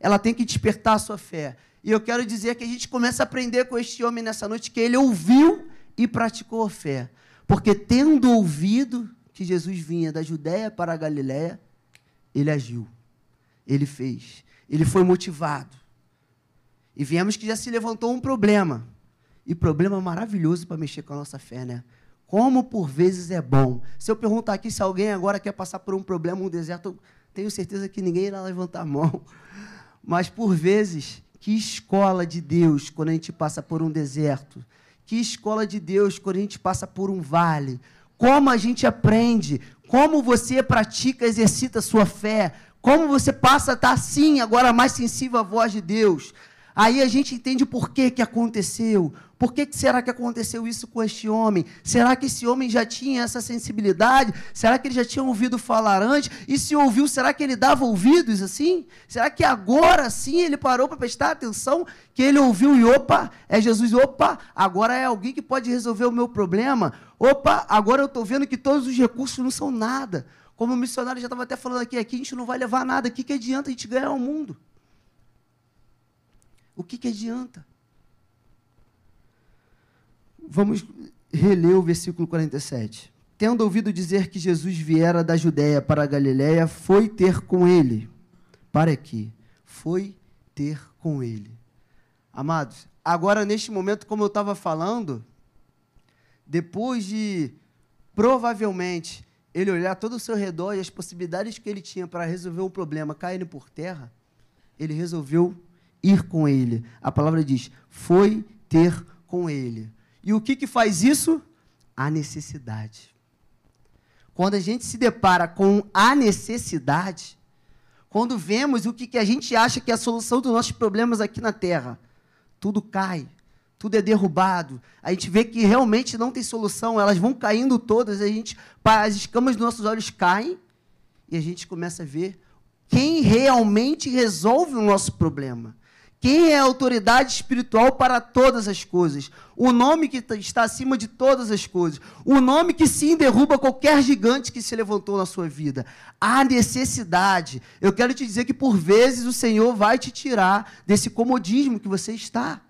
ela tem que despertar a sua fé. E eu quero dizer que a gente começa a aprender com este homem nessa noite que ele ouviu e praticou a fé. Porque tendo ouvido que Jesus vinha da Judéia para a Galiléia, ele agiu. Ele fez. Ele foi motivado. E viemos que já se levantou um problema. E problema maravilhoso para mexer com a nossa fé, né? Como por vezes é bom. Se eu perguntar aqui se alguém agora quer passar por um problema, um deserto, tenho certeza que ninguém irá levantar a mão. Mas por vezes, que escola de Deus quando a gente passa por um deserto. Que escola de Deus quando a gente passa por um vale. Como a gente aprende, como você pratica, exercita a sua fé, como você passa a estar assim, agora mais sensível à voz de Deus. Aí a gente entende por que, que aconteceu. Por que, que será que aconteceu isso com este homem? Será que esse homem já tinha essa sensibilidade? Será que ele já tinha ouvido falar antes? E se ouviu, será que ele dava ouvidos assim? Será que agora sim ele parou para prestar atenção? Que ele ouviu e opa, é Jesus, opa, agora é alguém que pode resolver o meu problema? Opa, agora eu estou vendo que todos os recursos não são nada. Como o missionário já estava até falando aqui, aqui a gente não vai levar nada, o que, que adianta a gente ganhar o mundo? O que, que adianta? Vamos reler o versículo 47. Tendo ouvido dizer que Jesus viera da Judéia para a Galiléia, foi ter com ele. Para aqui. Foi ter com ele. Amados, agora neste momento, como eu estava falando, depois de provavelmente ele olhar todo o seu redor e as possibilidades que ele tinha para resolver o problema caírem por terra, ele resolveu ir com ele. A palavra diz: foi ter com ele. E o que, que faz isso? A necessidade. Quando a gente se depara com a necessidade, quando vemos o que, que a gente acha que é a solução dos nossos problemas aqui na Terra, tudo cai, tudo é derrubado. A gente vê que realmente não tem solução, elas vão caindo todas, a gente, as escamas dos nossos olhos caem e a gente começa a ver quem realmente resolve o nosso problema. Quem é a autoridade espiritual para todas as coisas? O nome que está acima de todas as coisas. O nome que sim derruba qualquer gigante que se levantou na sua vida. A necessidade. Eu quero te dizer que por vezes o Senhor vai te tirar desse comodismo que você está.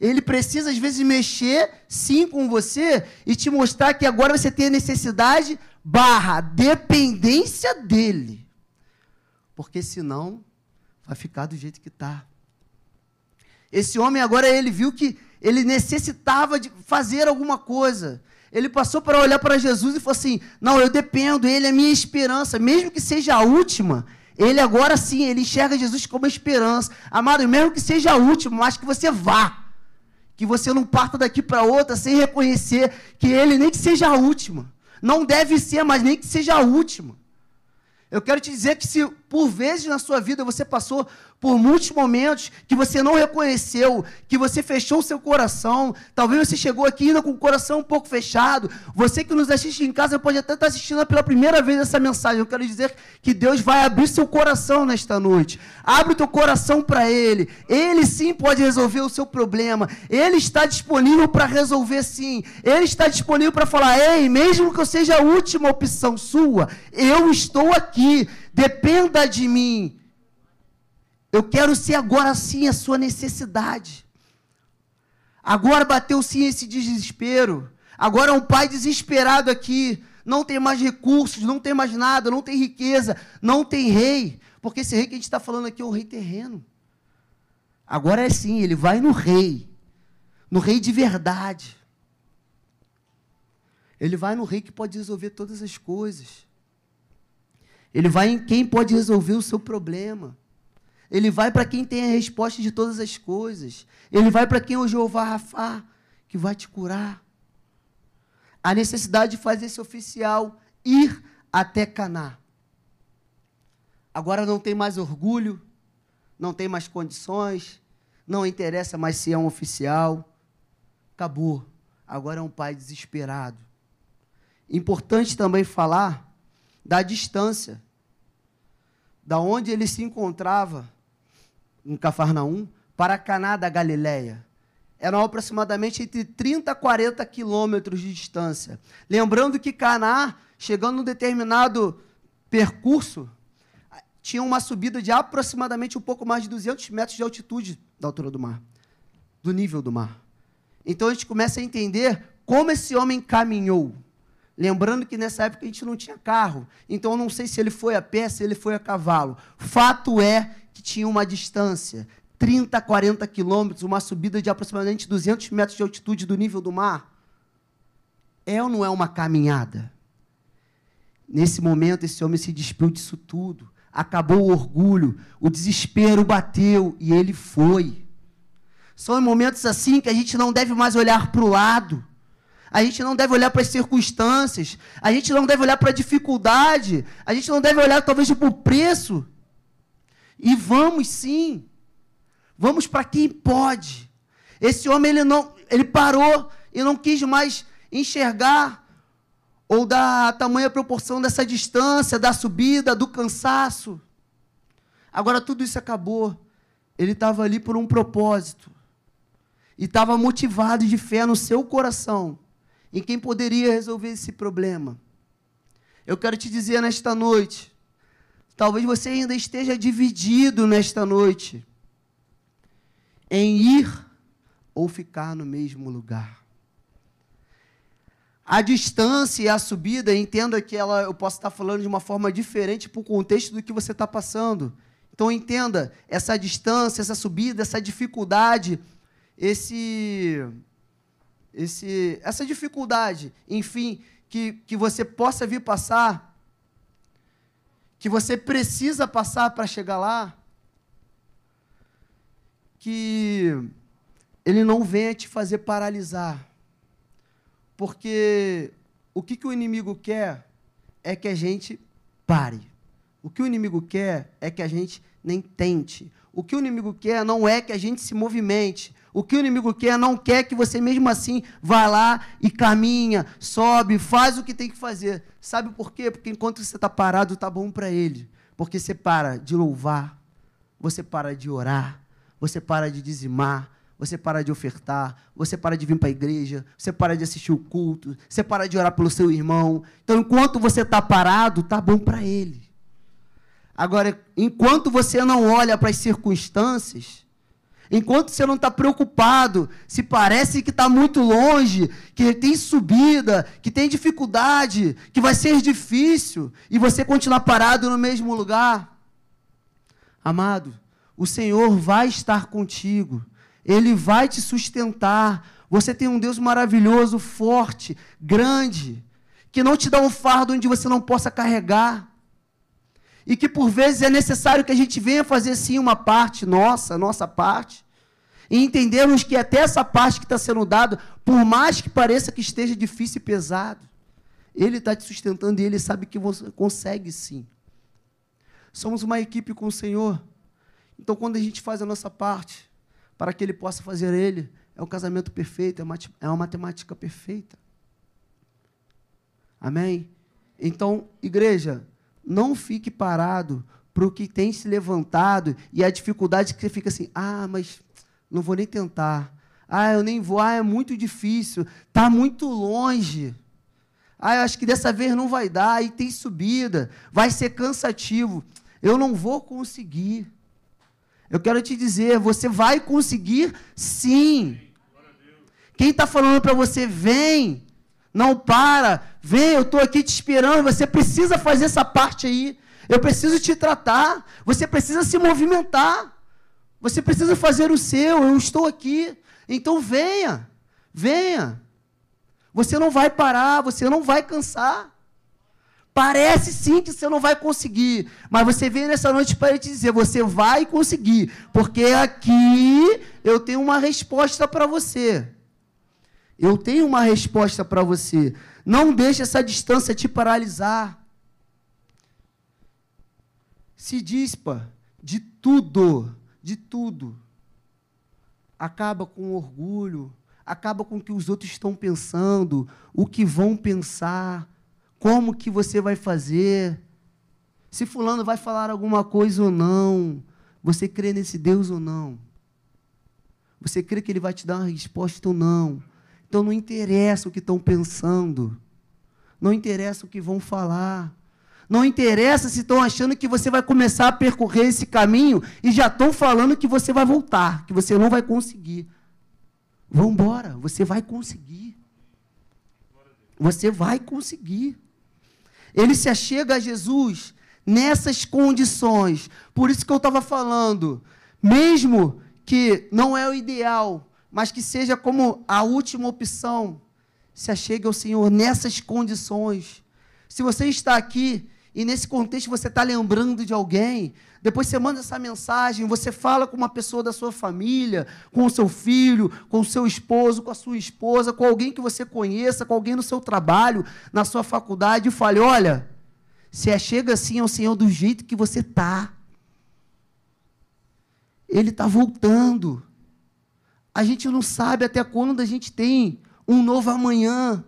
Ele precisa, às vezes, mexer sim com você e te mostrar que agora você tem a necessidade barra dependência dele. Porque senão vai ficar do jeito que está. Esse homem agora ele viu que ele necessitava de fazer alguma coisa. Ele passou para olhar para Jesus e falou assim: Não, eu dependo, ele é minha esperança, mesmo que seja a última. Ele agora sim, ele enxerga Jesus como esperança. Amado, mesmo que seja a última, mas que você vá. Que você não parta daqui para outra sem reconhecer que ele nem que seja a última. Não deve ser, mas nem que seja a última. Eu quero te dizer que se por vezes na sua vida você passou por muitos momentos que você não reconheceu, que você fechou o seu coração. Talvez você chegou aqui ainda com o coração um pouco fechado. Você que nos assiste em casa pode até estar assistindo pela primeira vez essa mensagem. Eu quero dizer que Deus vai abrir seu coração nesta noite. Abre o teu coração para Ele. Ele sim pode resolver o seu problema. Ele está disponível para resolver sim. Ele está disponível para falar: ei, mesmo que eu seja a última opção sua, eu estou aqui. Dependa de mim. Eu quero ser agora sim a sua necessidade. Agora bateu sim esse desespero. Agora é um pai desesperado aqui. Não tem mais recursos, não tem mais nada, não tem riqueza, não tem rei. Porque esse rei que a gente está falando aqui é um rei terreno. Agora é sim, ele vai no rei. No rei de verdade. Ele vai no rei que pode resolver todas as coisas. Ele vai em quem pode resolver o seu problema. Ele vai para quem tem a resposta de todas as coisas. Ele vai para quem é o Jeová Rafá, que vai te curar. A necessidade de fazer esse oficial ir até Caná. Agora não tem mais orgulho, não tem mais condições, não interessa mais se é um oficial. Acabou. Agora é um pai desesperado. Importante também falar da distância, da onde ele se encontrava em Cafarnaum, para Caná da Galileia. Eram aproximadamente entre 30 a 40 quilômetros de distância. Lembrando que Caná, chegando num determinado percurso, tinha uma subida de aproximadamente um pouco mais de 200 metros de altitude da altura do mar, do nível do mar. Então a gente começa a entender como esse homem caminhou. Lembrando que nessa época a gente não tinha carro, então eu não sei se ele foi a pé, se ele foi a cavalo. Fato é que tinha uma distância, 30, 40 quilômetros, uma subida de aproximadamente 200 metros de altitude do nível do mar. É ou não é uma caminhada? Nesse momento, esse homem se despiu disso tudo. Acabou o orgulho, o desespero bateu e ele foi. São momentos assim que a gente não deve mais olhar para o lado. A gente não deve olhar para as circunstâncias. A gente não deve olhar para a dificuldade. A gente não deve olhar, talvez, para o preço. E vamos sim. Vamos para quem pode. Esse homem ele não, ele parou e não quis mais enxergar ou dar a tamanha proporção dessa distância, da subida, do cansaço. Agora tudo isso acabou. Ele estava ali por um propósito. E estava motivado de fé no seu coração em quem poderia resolver esse problema. Eu quero te dizer nesta noite, Talvez você ainda esteja dividido nesta noite em ir ou ficar no mesmo lugar. A distância e a subida, entenda que ela, eu posso estar falando de uma forma diferente para o contexto do que você está passando. Então entenda essa distância, essa subida, essa dificuldade, esse, esse, essa dificuldade, enfim, que, que você possa vir passar que você precisa passar para chegar lá, que ele não venha te fazer paralisar. Porque o que, que o inimigo quer é que a gente pare. O que o inimigo quer é que a gente nem tente. O que o inimigo quer não é que a gente se movimente. O que o inimigo quer não quer que você mesmo assim vá lá e caminha, sobe, faz o que tem que fazer. Sabe por quê? Porque enquanto você está parado, está bom para ele. Porque você para de louvar, você para de orar, você para de dizimar, você para de ofertar, você para de vir para a igreja, você para de assistir o culto, você para de orar pelo seu irmão. Então, enquanto você está parado, está bom para ele. Agora, enquanto você não olha para as circunstâncias, enquanto você não está preocupado, se parece que está muito longe, que tem subida, que tem dificuldade, que vai ser difícil, e você continuar parado no mesmo lugar, amado, O Senhor vai estar contigo. Ele vai te sustentar. Você tem um Deus maravilhoso, forte, grande, que não te dá um fardo onde você não possa carregar. E que por vezes é necessário que a gente venha fazer sim uma parte nossa, nossa parte. E entendermos que até essa parte que está sendo dada, por mais que pareça que esteja difícil e pesado, Ele está te sustentando e Ele sabe que você consegue sim. Somos uma equipe com o Senhor. Então, quando a gente faz a nossa parte, para que Ele possa fazer Ele, é um casamento perfeito, é uma matemática perfeita. Amém? Então, igreja, não fique parado para o que tem se levantado e a dificuldade que você fica assim, ah, mas não vou nem tentar. Ah, eu nem vou, ah, é muito difícil, está muito longe. Ah, eu acho que dessa vez não vai dar, aí tem subida, vai ser cansativo. Eu não vou conseguir. Eu quero te dizer, você vai conseguir sim. Quem está falando para você, vem, não para, vem, eu estou aqui te esperando, você precisa fazer essa parte aí. Eu preciso te tratar, você precisa se movimentar, você precisa fazer o seu, eu estou aqui. Então venha, venha. Você não vai parar, você não vai cansar. Parece sim que você não vai conseguir, mas você vem nessa noite para te dizer: você vai conseguir, porque aqui eu tenho uma resposta para você. Eu tenho uma resposta para você. Não deixe essa distância te paralisar. Se dispa de tudo, de tudo. Acaba com orgulho, acaba com o que os outros estão pensando, o que vão pensar como que você vai fazer? Se fulano vai falar alguma coisa ou não? Você crê nesse Deus ou não? Você crê que ele vai te dar uma resposta ou não? Então não interessa o que estão pensando. Não interessa o que vão falar. Não interessa se estão achando que você vai começar a percorrer esse caminho e já estão falando que você vai voltar, que você não vai conseguir. Vamos embora, você vai conseguir. Você vai conseguir. Ele se achega a Jesus nessas condições. Por isso que eu estava falando, mesmo que não é o ideal, mas que seja como a última opção, se achegue ao Senhor nessas condições. Se você está aqui e nesse contexto você está lembrando de alguém, depois você manda essa mensagem, você fala com uma pessoa da sua família, com o seu filho, com o seu esposo, com a sua esposa, com alguém que você conheça, com alguém no seu trabalho, na sua faculdade, e fale: olha, se chega assim ao Senhor do jeito que você está. Ele está voltando. A gente não sabe até quando a gente tem um novo amanhã.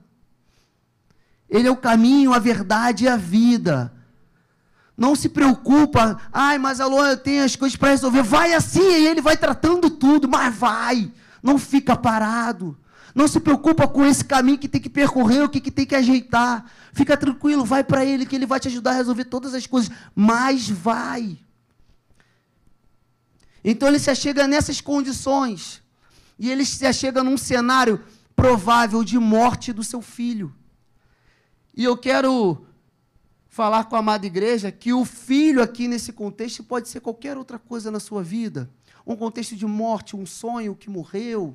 Ele é o caminho, a verdade e a vida. Não se preocupa, ai, mas alô, eu tenho as coisas para resolver. Vai assim, e ele vai tratando tudo, mas vai. Não fica parado. Não se preocupa com esse caminho que tem que percorrer, o que, que tem que ajeitar. Fica tranquilo, vai para ele, que ele vai te ajudar a resolver todas as coisas. Mas vai. Então ele se achega nessas condições. E ele se achega num cenário provável de morte do seu filho. E eu quero falar com a amada igreja que o filho aqui nesse contexto pode ser qualquer outra coisa na sua vida. Um contexto de morte, um sonho que morreu,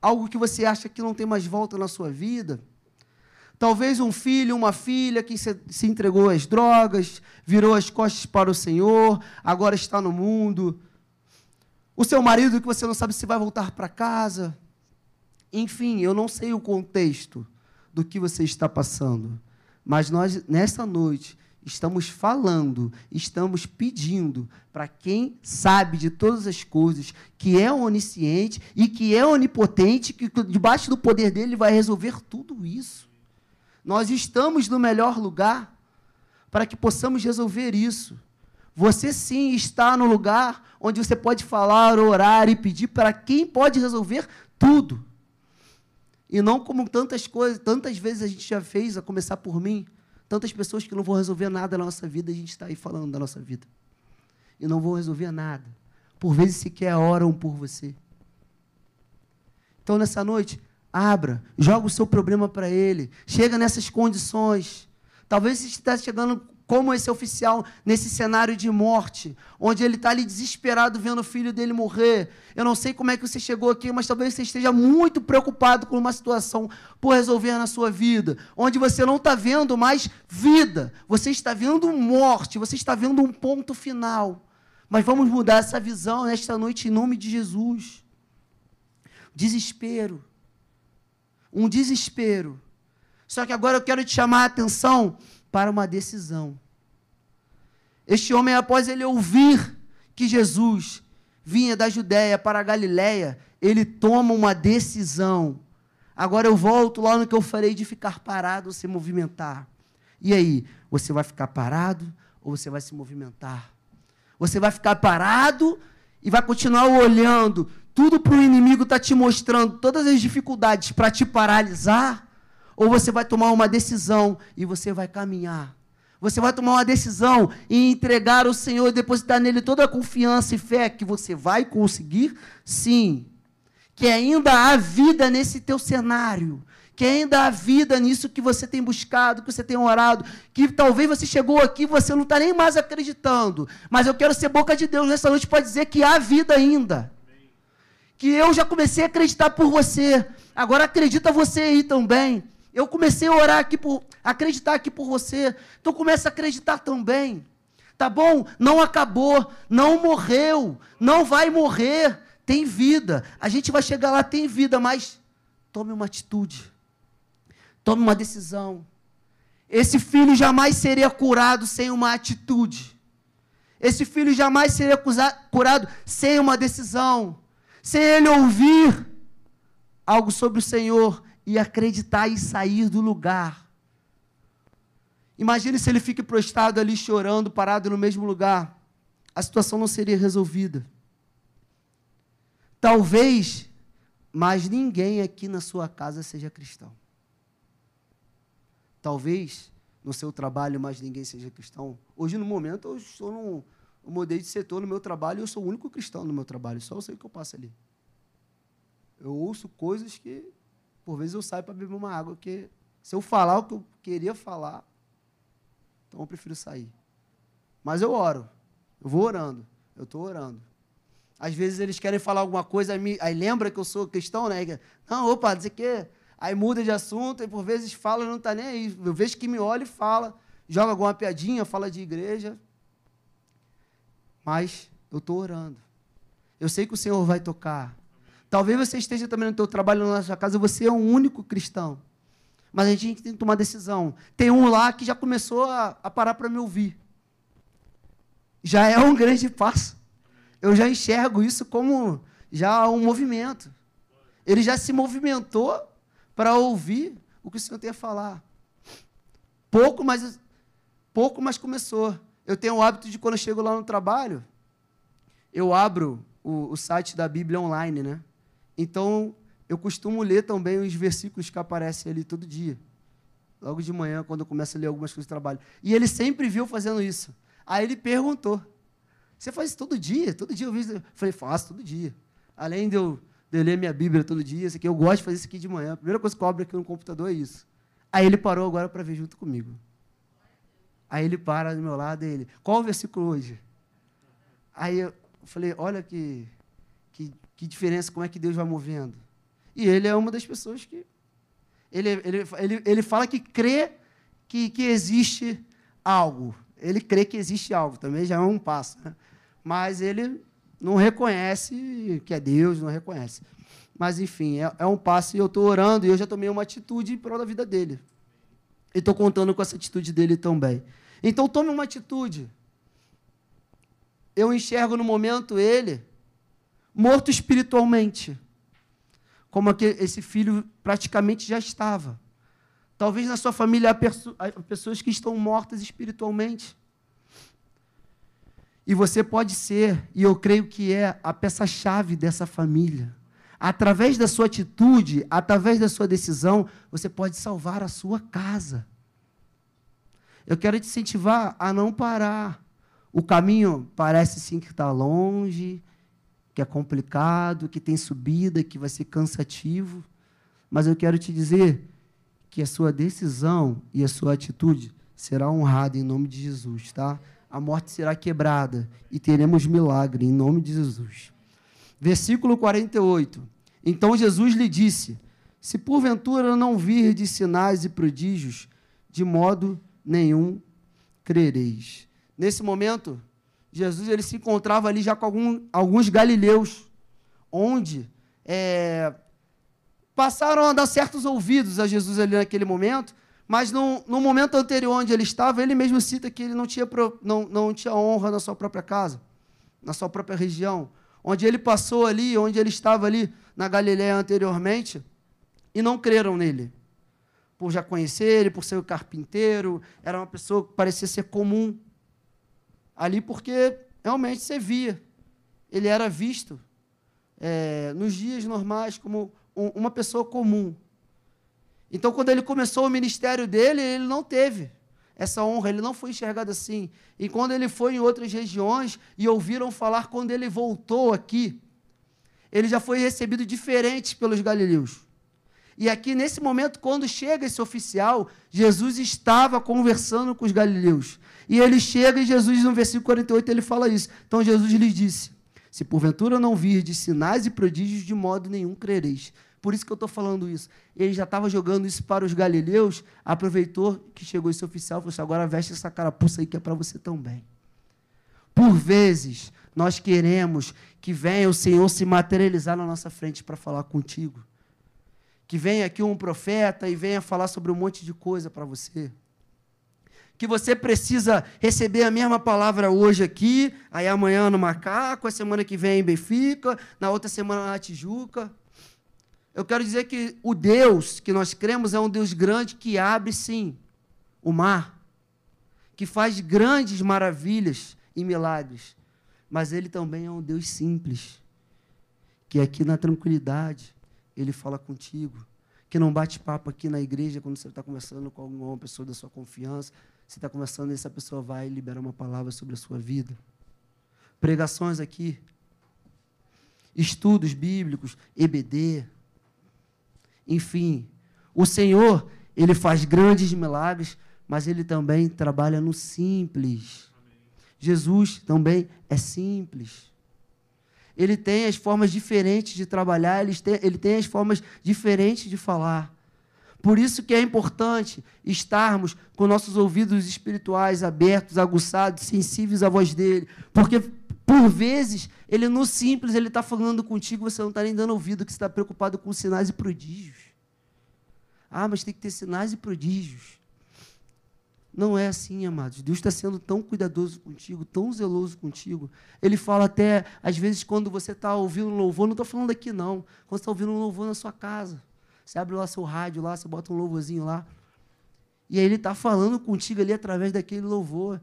algo que você acha que não tem mais volta na sua vida. Talvez um filho, uma filha que se entregou às drogas, virou as costas para o Senhor, agora está no mundo. O seu marido que você não sabe se vai voltar para casa. Enfim, eu não sei o contexto do que você está passando. Mas nós, nessa noite, estamos falando, estamos pedindo para quem sabe de todas as coisas, que é onisciente e que é onipotente, que debaixo do poder dele vai resolver tudo isso. Nós estamos no melhor lugar para que possamos resolver isso. Você sim está no lugar onde você pode falar, orar e pedir para quem pode resolver tudo. E não como tantas coisas, tantas vezes a gente já fez, a começar por mim, tantas pessoas que não vão resolver nada na nossa vida, a gente está aí falando da nossa vida. E não vão resolver nada. Por vezes sequer oram por você. Então, nessa noite, abra, joga o seu problema para ele. Chega nessas condições. Talvez você esteja chegando como esse oficial nesse cenário de morte, onde ele está ali desesperado vendo o filho dele morrer. Eu não sei como é que você chegou aqui, mas talvez você esteja muito preocupado com uma situação por resolver na sua vida, onde você não está vendo mais vida, você está vendo morte, você está vendo um ponto final. Mas vamos mudar essa visão nesta noite em nome de Jesus. Desespero. Um desespero. Só que agora eu quero te chamar a atenção para uma decisão. Este homem, após ele ouvir que Jesus vinha da Judéia para a Galiléia, ele toma uma decisão. Agora eu volto lá no que eu falei de ficar parado ou se movimentar. E aí, você vai ficar parado ou você vai se movimentar? Você vai ficar parado e vai continuar olhando tudo para o inimigo está te mostrando todas as dificuldades para te paralisar? Ou você vai tomar uma decisão e você vai caminhar? Você vai tomar uma decisão e entregar ao Senhor e depositar nele toda a confiança e fé que você vai conseguir? Sim. Que ainda há vida nesse teu cenário. Que ainda há vida nisso que você tem buscado, que você tem orado. Que talvez você chegou aqui e você não está nem mais acreditando. Mas eu quero ser boca de Deus nessa noite para dizer que há vida ainda. Que eu já comecei a acreditar por você. Agora acredita você aí também. Eu comecei a orar aqui por, acreditar aqui por você. Então começa a acreditar também. Tá bom? Não acabou, não morreu, não vai morrer, tem vida. A gente vai chegar lá, tem vida, mas tome uma atitude. Tome uma decisão. Esse filho jamais seria curado sem uma atitude. Esse filho jamais seria curado sem uma decisão. Sem ele ouvir algo sobre o Senhor e acreditar e sair do lugar. Imagine se ele fica prostrado ali chorando, parado no mesmo lugar. A situação não seria resolvida. Talvez, mas ninguém aqui na sua casa seja cristão. Talvez no seu trabalho mais ninguém seja cristão. Hoje, no momento, eu estou num, eu mudei de setor no meu trabalho e eu sou o único cristão no meu trabalho. Só eu sei o que eu passo ali. Eu ouço coisas que por vezes eu saio para beber uma água, porque se eu falar o que eu queria falar, então eu prefiro sair. Mas eu oro. Eu vou orando. Eu estou orando. Às vezes eles querem falar alguma coisa, aí, aí lembra que eu sou cristão, né? Não, opa, dizer que. Aí muda de assunto, e por vezes fala não está nem aí. Eu vejo que me olha e fala, joga alguma piadinha, fala de igreja. Mas eu estou orando. Eu sei que o Senhor vai tocar. Talvez você esteja também no teu trabalho na sua casa, você é o único cristão. Mas a gente tem que tomar decisão. Tem um lá que já começou a, a parar para me ouvir. Já é um grande passo. Eu já enxergo isso como já um movimento. Ele já se movimentou para ouvir o que o Senhor tem a falar. Pouco, mas pouco, mas começou. Eu tenho o hábito de quando eu chego lá no trabalho, eu abro o, o site da Bíblia online, né? Então, eu costumo ler também os versículos que aparecem ali todo dia. Logo de manhã, quando eu começo a ler algumas coisas do trabalho. E ele sempre viu fazendo isso. Aí ele perguntou: Você faz isso todo dia? Todo dia eu vi. Eu falei: Faço todo dia. Além de eu, de eu ler minha Bíblia todo dia, isso aqui, eu gosto de fazer isso aqui de manhã. A primeira coisa que eu abro aqui no computador é isso. Aí ele parou agora para ver junto comigo. Aí ele para do meu lado e ele: Qual o versículo hoje? Aí eu falei: Olha que que, diferença, como é que Deus vai movendo. E ele é uma das pessoas que. Ele, ele, ele, ele fala que crê que, que existe algo. Ele crê que existe algo, também já é um passo. Né? Mas ele não reconhece que é Deus, não reconhece. Mas, enfim, é, é um passo e eu estou orando e eu já tomei uma atitude em prol da vida dele. E estou contando com essa atitude dele também. Então, tome uma atitude. Eu enxergo no momento ele morto espiritualmente, como esse filho praticamente já estava. Talvez na sua família há pessoas que estão mortas espiritualmente. E você pode ser, e eu creio que é, a peça-chave dessa família. Através da sua atitude, através da sua decisão, você pode salvar a sua casa. Eu quero te incentivar a não parar. O caminho parece sim que está longe, que é complicado, que tem subida, que vai ser cansativo. Mas eu quero te dizer que a sua decisão e a sua atitude será honrada em nome de Jesus, tá? A morte será quebrada e teremos milagre em nome de Jesus. Versículo 48. Então Jesus lhe disse: Se porventura não vir de sinais e prodígios, de modo nenhum crereis. Nesse momento, Jesus ele se encontrava ali já com algum, alguns galileus, onde é, passaram a dar certos ouvidos a Jesus ali naquele momento, mas no, no momento anterior onde ele estava, ele mesmo cita que ele não tinha, não, não tinha honra na sua própria casa, na sua própria região. Onde ele passou ali, onde ele estava ali na Galiléia anteriormente, e não creram nele. Por já conhecer ele, por ser o carpinteiro, era uma pessoa que parecia ser comum ali, porque realmente você via. Ele era visto é, nos dias normais como uma pessoa comum. Então, quando ele começou o ministério dele, ele não teve essa honra, ele não foi enxergado assim. E quando ele foi em outras regiões e ouviram falar, quando ele voltou aqui, ele já foi recebido diferente pelos galileus. E aqui, nesse momento, quando chega esse oficial, Jesus estava conversando com os galileus. E ele chega e Jesus, no versículo 48, ele fala isso. Então Jesus lhes disse: Se porventura não vir de sinais e prodígios, de modo nenhum crereis. Por isso que eu estou falando isso. Ele já estava jogando isso para os galileus, aproveitou que chegou esse oficial e falou assim: agora veste essa carapuça aí que é para você também. Por vezes, nós queremos que venha o Senhor se materializar na nossa frente para falar contigo. Que venha aqui um profeta e venha falar sobre um monte de coisa para você. Que você precisa receber a mesma palavra hoje aqui, aí amanhã no Macaco, a semana que vem em Benfica, na outra semana na Tijuca. Eu quero dizer que o Deus que nós cremos é um Deus grande que abre, sim, o mar, que faz grandes maravilhas e milagres, mas Ele também é um Deus simples, que aqui na tranquilidade Ele fala contigo, que não bate papo aqui na igreja quando você está conversando com alguma pessoa da sua confiança, você está conversando e essa pessoa vai liberar uma palavra sobre a sua vida. Pregações aqui, estudos bíblicos, EBD, enfim, o Senhor, ele faz grandes milagres, mas ele também trabalha no simples. Jesus também é simples. Ele tem as formas diferentes de trabalhar, ele tem, ele tem as formas diferentes de falar. Por isso que é importante estarmos com nossos ouvidos espirituais abertos, aguçados, sensíveis à voz dele. Porque, por vezes, ele no simples, ele está falando contigo, você não está nem dando ouvido, que está preocupado com sinais e prodígios. Ah, mas tem que ter sinais e prodígios. Não é assim, amados. Deus está sendo tão cuidadoso contigo, tão zeloso contigo. Ele fala até, às vezes, quando você está ouvindo um louvor, não estou falando aqui não, quando está ouvindo um louvor na sua casa. Você abre lá seu rádio, lá, você bota um louvorzinho lá. E aí ele está falando contigo ali através daquele louvor.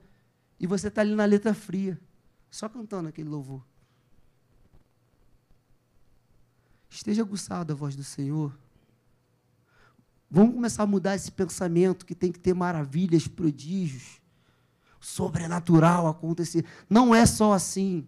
E você está ali na letra fria, só cantando aquele louvor. Esteja aguçado a voz do Senhor. Vamos começar a mudar esse pensamento que tem que ter maravilhas, prodígios, sobrenatural acontecer. Não é só assim.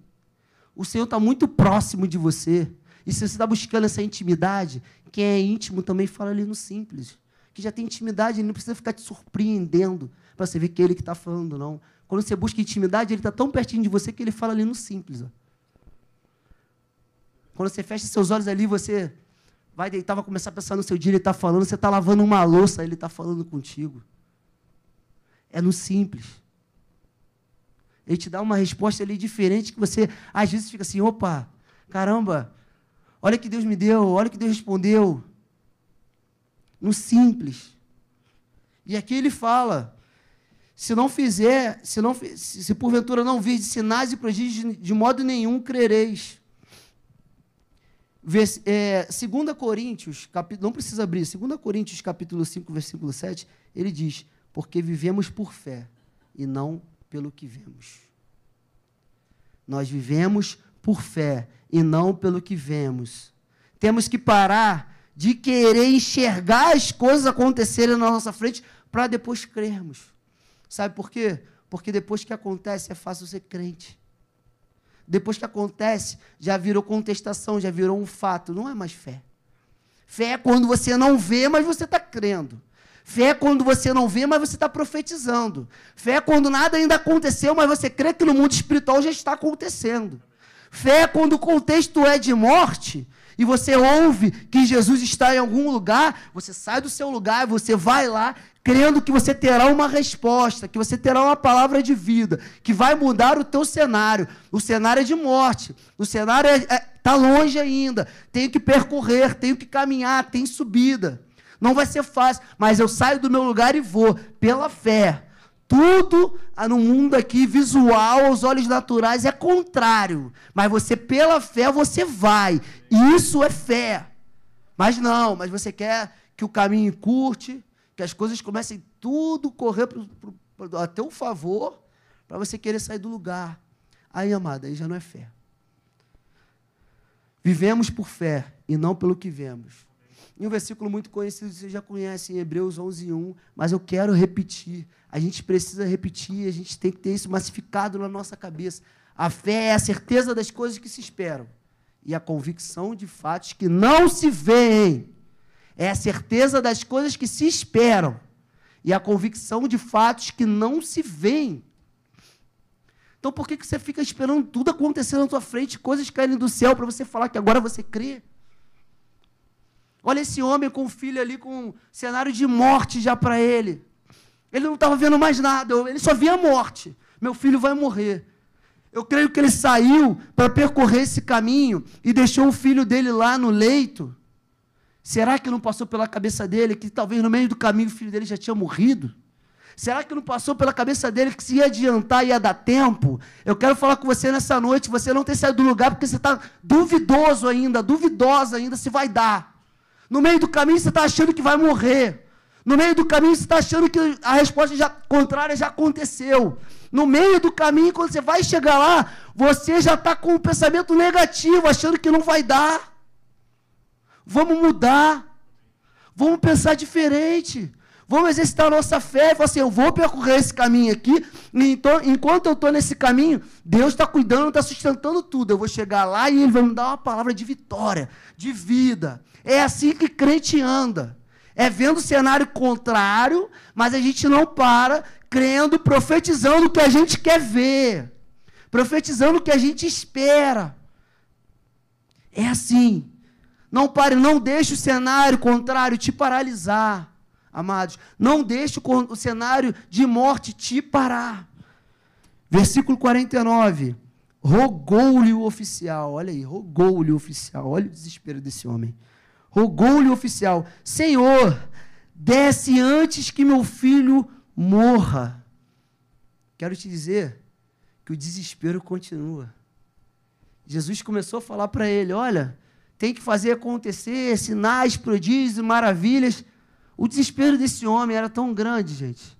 O Senhor está muito próximo de você. E se você está buscando essa intimidade, quem é íntimo também fala ali no simples. Que já tem intimidade, ele não precisa ficar te surpreendendo para você ver que é ele que está falando, não. Quando você busca intimidade, ele está tão pertinho de você que ele fala ali no simples. Ó. Quando você fecha seus olhos ali, você vai deitar, vai começar a pensar no seu dia, ele está falando, você está lavando uma louça, ele está falando contigo. É no simples. Ele te dá uma resposta ali diferente que você, às vezes, fica assim, opa, caramba, olha que Deus me deu, olha que Deus respondeu. No simples. E aqui ele fala, se não fizer, se, não, se porventura não vir de sinais e prodígios, de modo nenhum crereis. É, 2 Coríntios, capítulo, não precisa abrir, 2 Coríntios capítulo 5, versículo 7, ele diz, porque vivemos por fé e não pelo que vemos. Nós vivemos por fé e não pelo que vemos. Temos que parar de querer enxergar as coisas acontecerem na nossa frente para depois crermos. Sabe por quê? Porque depois que acontece é fácil ser crente. Depois que acontece, já virou contestação, já virou um fato. Não é mais fé. Fé é quando você não vê, mas você está crendo. Fé é quando você não vê, mas você está profetizando. Fé é quando nada ainda aconteceu, mas você crê que no mundo espiritual já está acontecendo. Fé é quando o contexto é de morte e você ouve que Jesus está em algum lugar, você sai do seu lugar, você vai lá, crendo que você terá uma resposta, que você terá uma palavra de vida, que vai mudar o teu cenário. O cenário é de morte, o cenário está é, é, tá longe ainda, tenho que percorrer, tenho que caminhar, tem subida. Não vai ser fácil, mas eu saio do meu lugar e vou, pela fé. Tudo no mundo aqui, visual, aos olhos naturais, é contrário. Mas você, pela fé, você vai. Isso é fé. Mas não, mas você quer que o caminho curte, que as coisas comecem tudo correr pro, pro, pro, a teu favor, para você querer sair do lugar. Aí, amada, aí já não é fé. Vivemos por fé e não pelo que vemos. E um versículo muito conhecido, vocês já conhecem, Hebreus 11, 1, mas eu quero repetir. A gente precisa repetir, a gente tem que ter isso massificado na nossa cabeça. A fé é a certeza das coisas que se esperam e a convicção de fatos que não se veem. É a certeza das coisas que se esperam e a convicção de fatos que não se veem. Então, por que, que você fica esperando tudo acontecer na tua frente, coisas caírem do céu, para você falar que agora você crê? Olha esse homem com o filho ali com um cenário de morte já para ele. Ele não estava vendo mais nada, ele só via a morte. Meu filho vai morrer. Eu creio que ele saiu para percorrer esse caminho e deixou o filho dele lá no leito. Será que não passou pela cabeça dele que talvez no meio do caminho o filho dele já tinha morrido? Será que não passou pela cabeça dele que se ia adiantar ia dar tempo? Eu quero falar com você nessa noite, você não tem saído do lugar porque você está duvidoso ainda, duvidosa ainda se vai dar. No meio do caminho você está achando que vai morrer. No meio do caminho você está achando que a resposta já, contrária já aconteceu. No meio do caminho, quando você vai chegar lá, você já está com um pensamento negativo, achando que não vai dar. Vamos mudar. Vamos pensar diferente. Vamos exercitar a nossa fé e falar assim: eu vou percorrer esse caminho aqui. Então, enquanto eu estou nesse caminho, Deus está cuidando, está sustentando tudo. Eu vou chegar lá e Ele vai me dar uma palavra de vitória, de vida. É assim que crente anda. É vendo o cenário contrário, mas a gente não para crendo, profetizando o que a gente quer ver, profetizando o que a gente espera. É assim. Não pare, não deixe o cenário contrário te paralisar amados. Não deixe o cenário de morte te parar. Versículo 49. Rogou-lhe o oficial. Olha aí, rogou-lhe o oficial. Olha o desespero desse homem. Rogou-lhe o oficial: Senhor, desce antes que meu filho morra. Quero te dizer que o desespero continua. Jesus começou a falar para ele: Olha, tem que fazer acontecer sinais, prodígios maravilhas. O desespero desse homem era tão grande, gente,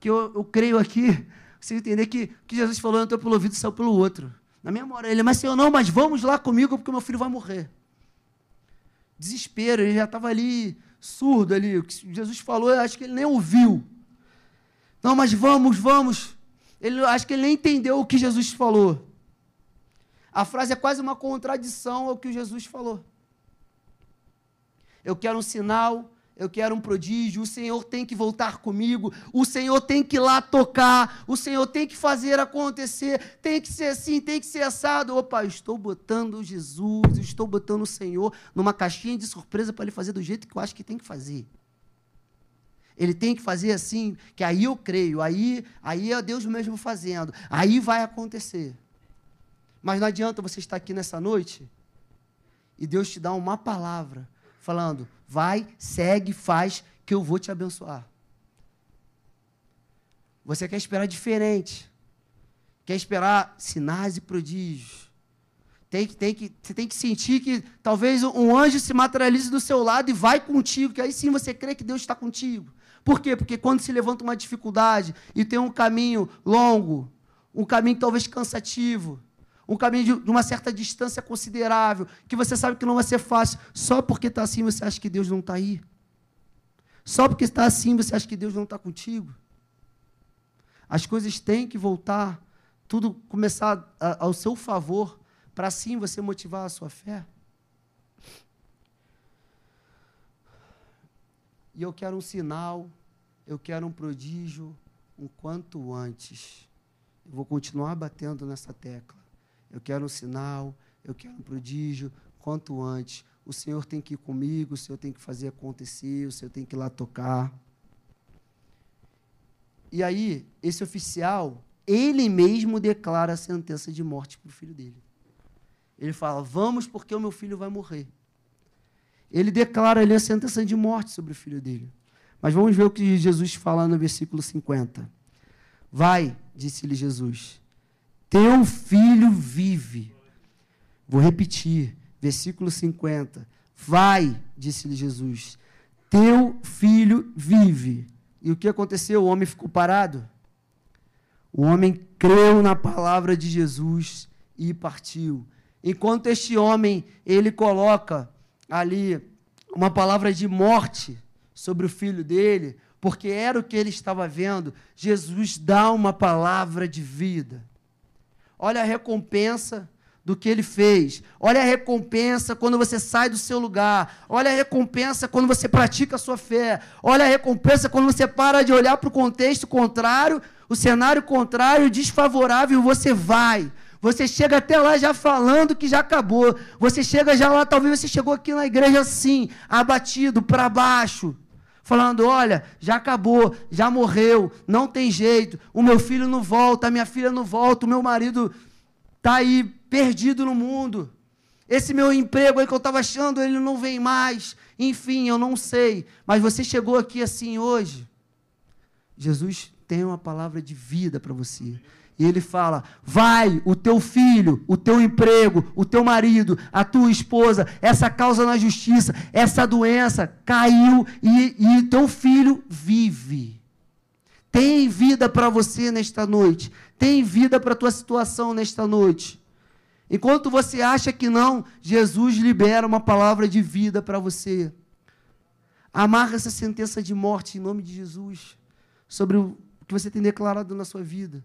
que eu, eu creio aqui, você entender que que Jesus falou entrou pelo ouvido e saiu pelo outro. Na minha memória, ele, mas Senhor, não, mas vamos lá comigo porque meu filho vai morrer. Desespero, ele já estava ali, surdo ali. O que Jesus falou, eu acho que ele nem ouviu. Não, mas vamos, vamos. Ele, acho que ele nem entendeu o que Jesus falou. A frase é quase uma contradição ao que Jesus falou. Eu quero um sinal, eu quero um prodígio, o Senhor tem que voltar comigo, o Senhor tem que ir lá tocar, o Senhor tem que fazer acontecer, tem que ser assim, tem que ser assado. Opa, estou botando Jesus, estou botando o Senhor numa caixinha de surpresa para ele fazer do jeito que eu acho que tem que fazer. Ele tem que fazer assim, que aí eu creio, aí, aí é Deus mesmo fazendo, aí vai acontecer. Mas não adianta você estar aqui nessa noite e Deus te dar uma palavra falando: vai, segue, faz, que eu vou te abençoar. Você quer esperar diferente. Quer esperar sinais e prodígios. Tem que, tem que, você tem que sentir que talvez um anjo se materialize do seu lado e vai contigo, que aí sim você crê que Deus está contigo. Por quê? Porque quando se levanta uma dificuldade e tem um caminho longo, um caminho talvez cansativo, um caminho de uma certa distância considerável, que você sabe que não vai ser fácil, só porque está assim você acha que Deus não está aí? Só porque está assim você acha que Deus não está contigo? As coisas têm que voltar, tudo começar ao seu favor, para assim você motivar a sua fé. E eu quero um sinal, eu quero um prodígio, um quanto antes. Eu vou continuar batendo nessa tecla. Eu quero um sinal, eu quero um prodígio, quanto antes. O Senhor tem que ir comigo, o Senhor tem que fazer acontecer, o Senhor tem que ir lá tocar. E aí, esse oficial, ele mesmo declara a sentença de morte para o filho dele. Ele fala: Vamos, porque o meu filho vai morrer. Ele declara ali a sentença de morte sobre o filho dele. Mas vamos ver o que Jesus fala no versículo 50. Vai, disse-lhe Jesus, teu filho vive. Vou repetir, versículo 50. Vai, disse-lhe Jesus, teu filho vive. E o que aconteceu? O homem ficou parado. O homem creu na palavra de Jesus e partiu. Enquanto este homem, ele coloca ali uma palavra de morte sobre o filho dele, porque era o que ele estava vendo, Jesus dá uma palavra de vida. Olha a recompensa do que ele fez. Olha a recompensa quando você sai do seu lugar. Olha a recompensa quando você pratica a sua fé. Olha a recompensa quando você para de olhar para o contexto contrário, o cenário contrário, desfavorável, você vai. Você chega até lá já falando que já acabou. Você chega já lá, talvez você chegou aqui na igreja assim, abatido, para baixo. Falando, olha, já acabou, já morreu, não tem jeito, o meu filho não volta, a minha filha não volta, o meu marido está aí perdido no mundo. Esse meu emprego aí que eu estava achando, ele não vem mais. Enfim, eu não sei. Mas você chegou aqui assim hoje. Jesus tem uma palavra de vida para você. E ele fala: vai, o teu filho, o teu emprego, o teu marido, a tua esposa, essa causa na justiça, essa doença caiu e, teu filho vive. Tem vida para você nesta noite. Tem vida para a tua situação nesta noite. Enquanto você acha que não, Jesus libera uma palavra de vida para você. Amarra essa sentença de morte em nome de Jesus sobre o que você tem declarado na sua vida.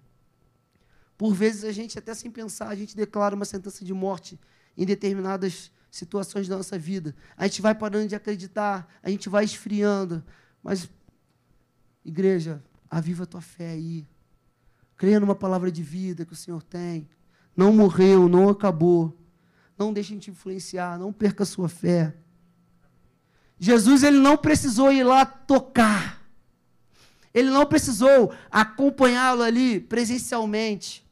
Por vezes a gente, até sem pensar, a gente declara uma sentença de morte em determinadas situações da nossa vida. A gente vai parando de acreditar, a gente vai esfriando. Mas, igreja, aviva a tua fé aí. Creia numa palavra de vida que o Senhor tem não morreu, não acabou. Não deixem te influenciar, não perca a sua fé. Jesus ele não precisou ir lá tocar. Ele não precisou acompanhá-lo ali presencialmente.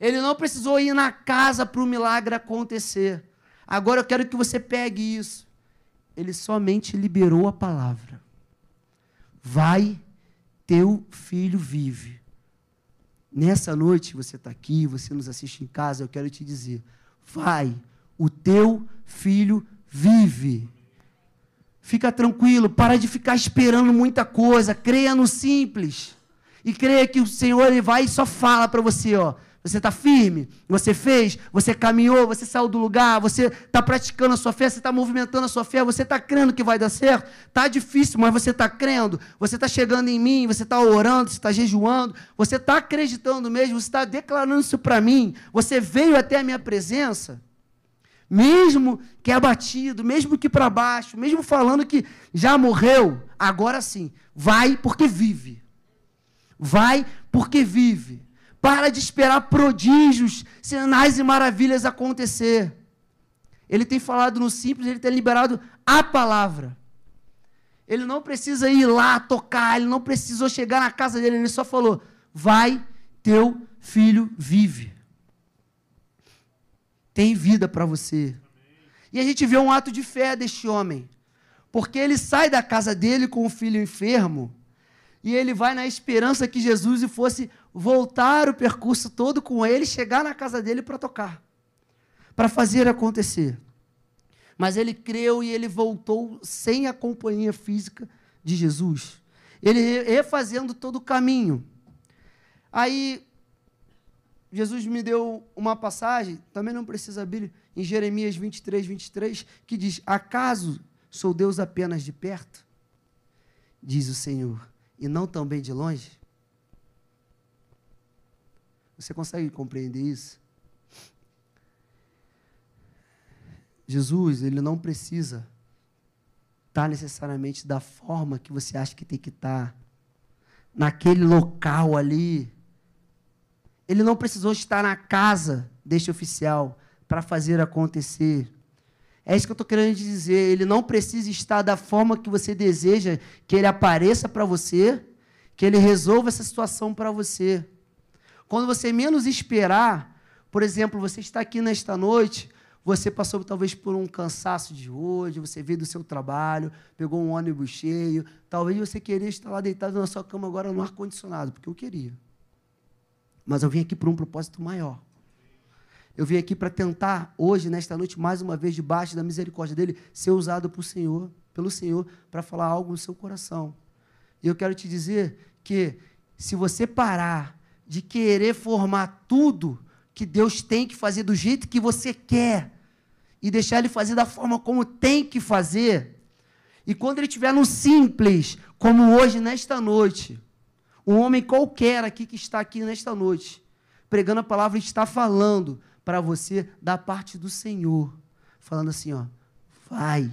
Ele não precisou ir na casa para o milagre acontecer. Agora eu quero que você pegue isso. Ele somente liberou a palavra. Vai, teu filho vive. Nessa noite, você está aqui, você nos assiste em casa, eu quero te dizer: vai, o teu filho vive. Fica tranquilo, para de ficar esperando muita coisa, creia no simples. E creia que o Senhor ele vai e só fala para você, ó, você está firme? Você fez? Você caminhou? Você saiu do lugar? Você está praticando a sua fé? Você está movimentando a sua fé? Você está crendo que vai dar certo? Está difícil, mas você está crendo? Você está chegando em mim? Você está orando? Você está jejuando? Você está acreditando mesmo? Você está declarando isso para mim? Você veio até a minha presença? Mesmo que abatido, mesmo que para baixo, mesmo falando que já morreu, agora sim, vai porque vive. Vai porque vive. Para de esperar prodígios, sinais e maravilhas acontecer. Ele tem falado no simples, ele tem liberado a palavra. Ele não precisa ir lá tocar, ele não precisou chegar na casa dele, ele só falou: Vai, teu filho vive. Tem vida para você. E a gente vê um ato de fé deste homem, porque ele sai da casa dele com o filho enfermo e ele vai na esperança que Jesus fosse voltar o percurso todo com ele, chegar na casa dele para tocar, para fazer acontecer. Mas ele creu e ele voltou sem a companhia física de Jesus. Ele refazendo todo o caminho. Aí, Jesus me deu uma passagem, também não precisa abrir, em Jeremias 23, 23, que diz: Acaso sou Deus apenas de perto? Diz o Senhor e não também de longe? Você consegue compreender isso? Jesus, ele não precisa estar está necessariamente da forma que você acha que tem que estar. Tá. Naquele local ali. Ele não precisou estar na casa deste oficial para fazer acontecer. É isso que eu estou querendo dizer. Ele não precisa estar da forma que você deseja que ele apareça para você, que ele resolva essa situação para você. Quando você menos esperar, por exemplo, você está aqui nesta noite, você passou talvez por um cansaço de hoje, você veio do seu trabalho, pegou um ônibus cheio, talvez você queria estar lá deitado na sua cama agora no ar-condicionado, porque eu queria. Mas eu vim aqui por um propósito maior. Eu vim aqui para tentar, hoje, nesta noite, mais uma vez, debaixo da misericórdia dele, ser usado por Senhor, pelo Senhor, para falar algo no seu coração. E eu quero te dizer que, se você parar de querer formar tudo que Deus tem que fazer do jeito que você quer, e deixar Ele fazer da forma como tem que fazer, e quando Ele estiver no simples, como hoje, nesta noite, um homem qualquer aqui que está aqui nesta noite, pregando a palavra, está falando para você da parte do Senhor, falando assim, ó, vai,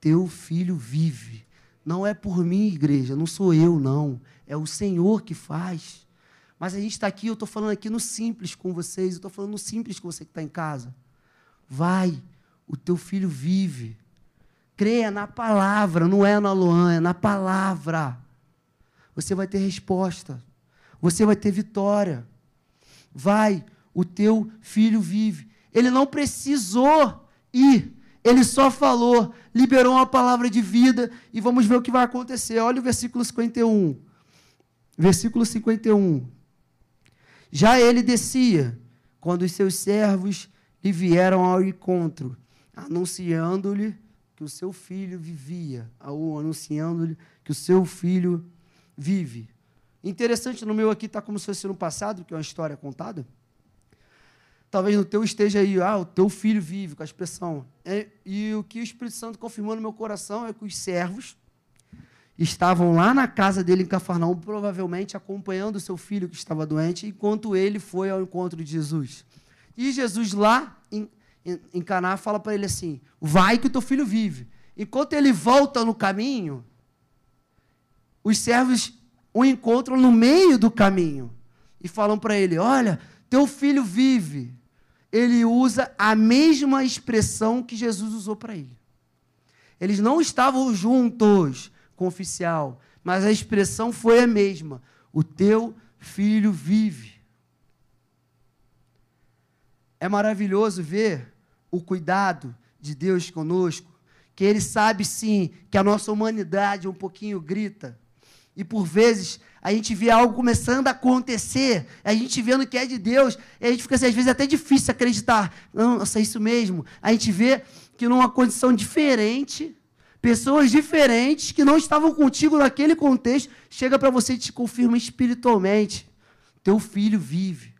teu filho vive. Não é por mim, igreja, não sou eu, não. É o Senhor que faz. Mas a gente está aqui, eu estou falando aqui no simples com vocês, eu estou falando no simples com você que está em casa. Vai, o teu filho vive. Creia na palavra, não é na Luan, é na palavra. Você vai ter resposta. Você vai ter vitória. Vai, o teu filho vive. Ele não precisou ir, ele só falou, liberou uma palavra de vida e vamos ver o que vai acontecer. Olha o versículo 51. Versículo 51. Já ele descia, quando os seus servos lhe vieram ao encontro, anunciando-lhe que o seu filho vivia, ou anunciando-lhe que o seu filho vive. Interessante, no meu aqui está como se fosse no passado, que é uma história contada. Talvez no teu esteja aí, ah, o teu filho vive, com a expressão. É, e o que o Espírito Santo confirmou no meu coração é que os servos estavam lá na casa dele em Cafarnaum, provavelmente acompanhando seu filho que estava doente, enquanto ele foi ao encontro de Jesus. E Jesus lá em, em, em Caná fala para ele assim: vai que o teu filho vive. Enquanto ele volta no caminho, os servos o encontram no meio do caminho e falam para ele: olha, teu filho vive ele usa a mesma expressão que Jesus usou para ele. Eles não estavam juntos com o oficial, mas a expressão foi a mesma: O teu filho vive. É maravilhoso ver o cuidado de Deus conosco, que Ele sabe sim que a nossa humanidade um pouquinho grita, e por vezes a gente vê algo começando a acontecer, a gente vendo que é de Deus, e a gente fica assim, às vezes até difícil acreditar. Nossa, é isso mesmo. A gente vê que numa condição diferente, pessoas diferentes que não estavam contigo naquele contexto, chega para você e te confirma espiritualmente. Teu filho vive.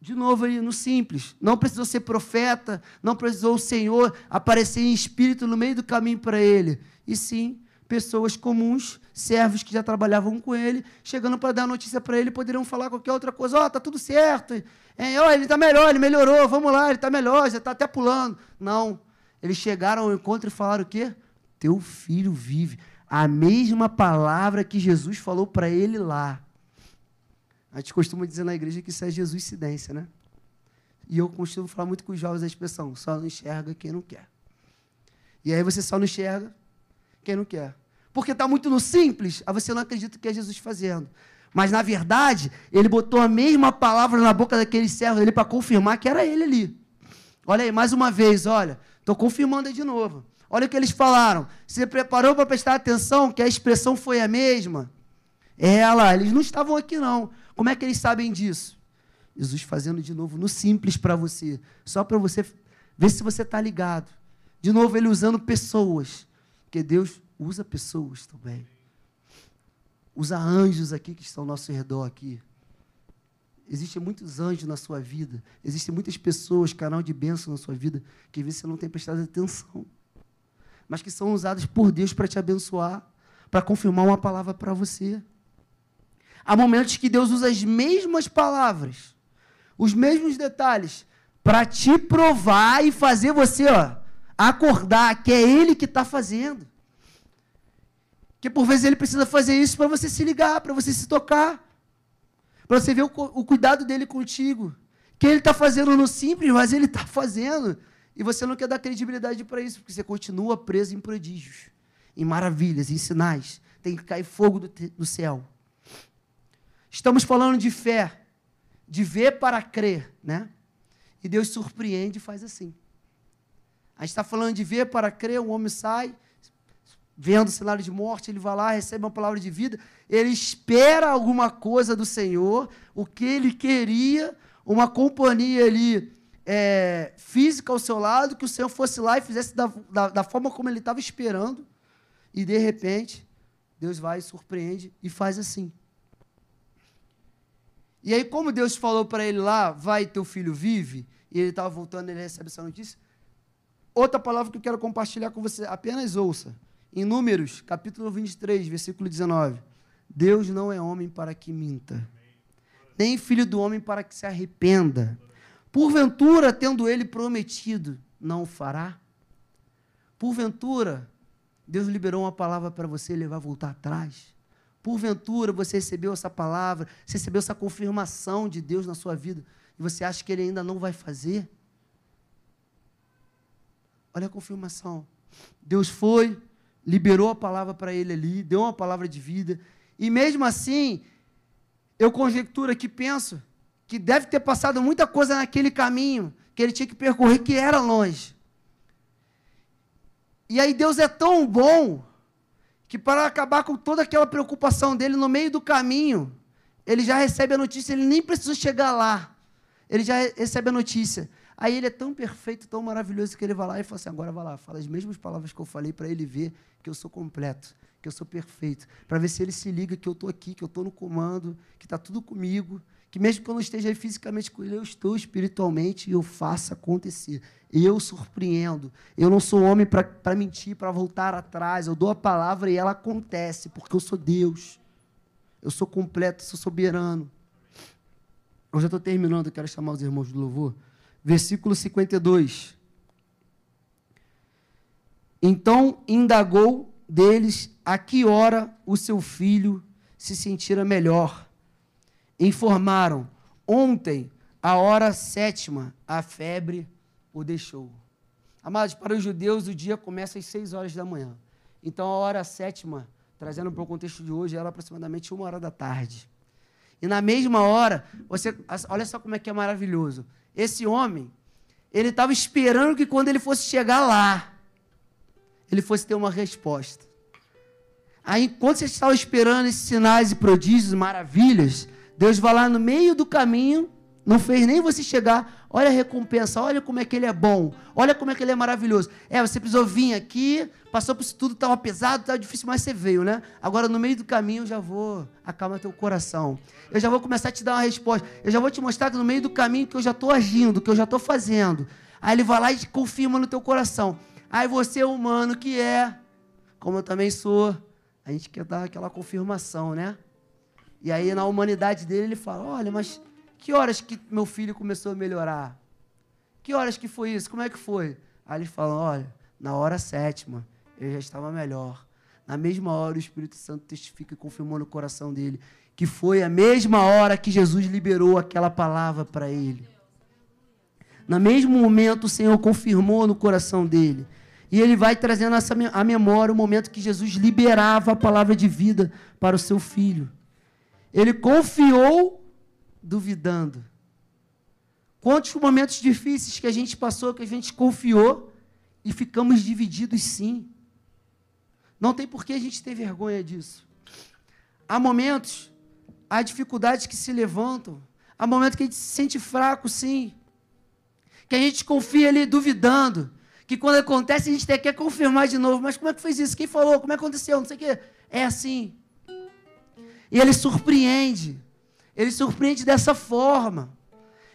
De novo aí, no simples. Não precisou ser profeta, não precisou o Senhor aparecer em espírito no meio do caminho para ele. E sim, pessoas comuns, servos que já trabalhavam com ele, chegando para dar notícia para ele, poderiam falar qualquer outra coisa. Ó, oh, tá tudo certo. É, oh, ele está melhor, ele melhorou, vamos lá, ele está melhor, já está até pulando. Não. Eles chegaram ao encontro e falaram o quê? Teu filho vive. A mesma palavra que Jesus falou para ele lá. A gente costuma dizer na igreja que isso é Jesus cidência, né? E eu costumo falar muito com os jovens a expressão, só não enxerga quem não quer. E aí você só não enxerga quem não quer. Porque está muito no simples, aí você não acredita que é Jesus fazendo. Mas, na verdade, ele botou a mesma palavra na boca daquele servo dele para confirmar que era ele ali. Olha aí, mais uma vez, olha. Estou confirmando de novo. Olha o que eles falaram. Você preparou para prestar atenção que a expressão foi a mesma? É lá, eles não estavam aqui não. Como é que eles sabem disso? Jesus fazendo de novo no simples para você. Só para você ver se você está ligado. De novo, ele usando pessoas. Porque Deus usa pessoas também. Usa anjos aqui que estão ao nosso redor aqui. Existem muitos anjos na sua vida. Existem muitas pessoas, canal de bênção na sua vida, que às vezes você não tem prestado atenção. Mas que são usadas por Deus para te abençoar, para confirmar uma palavra para você. Há momentos que Deus usa as mesmas palavras, os mesmos detalhes, para te provar e fazer você ó, acordar que é Ele que está fazendo. Que por vezes Ele precisa fazer isso para você se ligar, para você se tocar, para você ver o, o, cuidado dele contigo. Que Ele está fazendo no simples, mas Ele está fazendo. E você não quer dar credibilidade para isso, porque você continua preso em prodígios, em maravilhas, em sinais. Tem que cair fogo do, do céu. Estamos falando de fé, de ver para crer, né? E Deus surpreende e faz assim. A gente está falando de ver para crer, o homem sai, vendo o cenário de morte, ele vai lá, recebe uma palavra de vida, ele espera alguma coisa do Senhor, o que ele queria, uma companhia ali é, física ao seu lado, que o Senhor fosse lá e fizesse da, da, da forma como ele estava esperando, e de repente, Deus vai, surpreende e faz assim. E aí, como Deus falou para ele lá, vai, teu filho vive, e ele estava voltando, ele recebe essa notícia, Outra palavra que eu quero compartilhar com você, apenas ouça. Em Números, capítulo 23, versículo 19. Deus não é homem para que minta, nem filho do homem para que se arrependa. Porventura, tendo ele prometido, não o fará? Porventura, Deus liberou uma palavra para você ele vai voltar atrás? Porventura, você recebeu essa palavra, você recebeu essa confirmação de Deus na sua vida e você acha que ele ainda não vai fazer? Olha a confirmação. Deus foi, liberou a palavra para ele ali, deu uma palavra de vida. E mesmo assim, eu conjecturo aqui, penso, que deve ter passado muita coisa naquele caminho que ele tinha que percorrer, que era longe. E aí Deus é tão bom que para acabar com toda aquela preocupação dele no meio do caminho, ele já recebe a notícia, ele nem precisa chegar lá. Ele já recebe a notícia. Aí ele é tão perfeito, tão maravilhoso, que ele vai lá e fala assim: agora vai lá, fala as mesmas palavras que eu falei para ele ver que eu sou completo, que eu sou perfeito. Para ver se ele se liga que eu estou aqui, que eu estou no comando, que está tudo comigo, que mesmo que eu não esteja fisicamente com ele, eu estou espiritualmente e eu faço acontecer. Eu surpreendo. Eu não sou homem para mentir, para voltar atrás. Eu dou a palavra e ela acontece, porque eu sou Deus. Eu sou completo, sou soberano. Eu já estou terminando, eu quero chamar os irmãos do louvor versículo 52. Então indagou deles a que hora o seu filho se sentira melhor. Informaram: ontem, a hora sétima, a febre o deixou. Amados, para os judeus, o dia começa às seis horas da manhã. Então, a hora sétima, trazendo para o contexto de hoje, era aproximadamente uma hora da tarde. E na mesma hora, você, olha só como é que é maravilhoso. Esse homem, ele estava esperando que quando ele fosse chegar lá, ele fosse ter uma resposta. Aí, enquanto você estava esperando esses sinais e prodígios, maravilhas, Deus vai lá no meio do caminho, não fez nem você chegar, Olha a recompensa, olha como é que ele é bom, olha como é que ele é maravilhoso. É, você precisou vir aqui, passou por isso tudo, estava pesado, estava difícil, mas você veio, né? Agora, no meio do caminho, eu já vou acalmar teu coração. Eu já vou começar a te dar uma resposta. Eu já vou te mostrar que no meio do caminho que eu já estou agindo, que eu já estou fazendo. Aí ele vai lá e confirma no teu coração. Aí você é humano que é, como eu também sou. A gente quer dar aquela confirmação, né? E aí, na humanidade dele, ele fala: Olha, mas que horas que meu filho começou a melhorar? Que horas que foi isso? Como é que foi? Aí eles falam: olha, na hora sétima, ele já estava melhor. Na mesma hora, o Espírito Santo testifica e confirmou no coração dele que foi a mesma hora que Jesus liberou aquela palavra para ele. No mesmo momento, o Senhor confirmou no coração dele. E ele vai trazendo essa, a memória o momento que Jesus liberava a palavra de vida para o seu filho. Ele confiou duvidando. Quantos momentos difíceis que a gente passou, que a gente confiou e ficamos divididos sim. Não tem por que a gente ter vergonha disso. Há momentos, há dificuldades que se levantam, há momentos que a gente se sente fraco, sim. Que a gente confia ali duvidando. Que quando acontece a gente até quer confirmar de novo. Mas como é que fez isso? Quem falou? Como é que aconteceu? Não sei o quê. É assim. E ele surpreende. Ele surpreende dessa forma.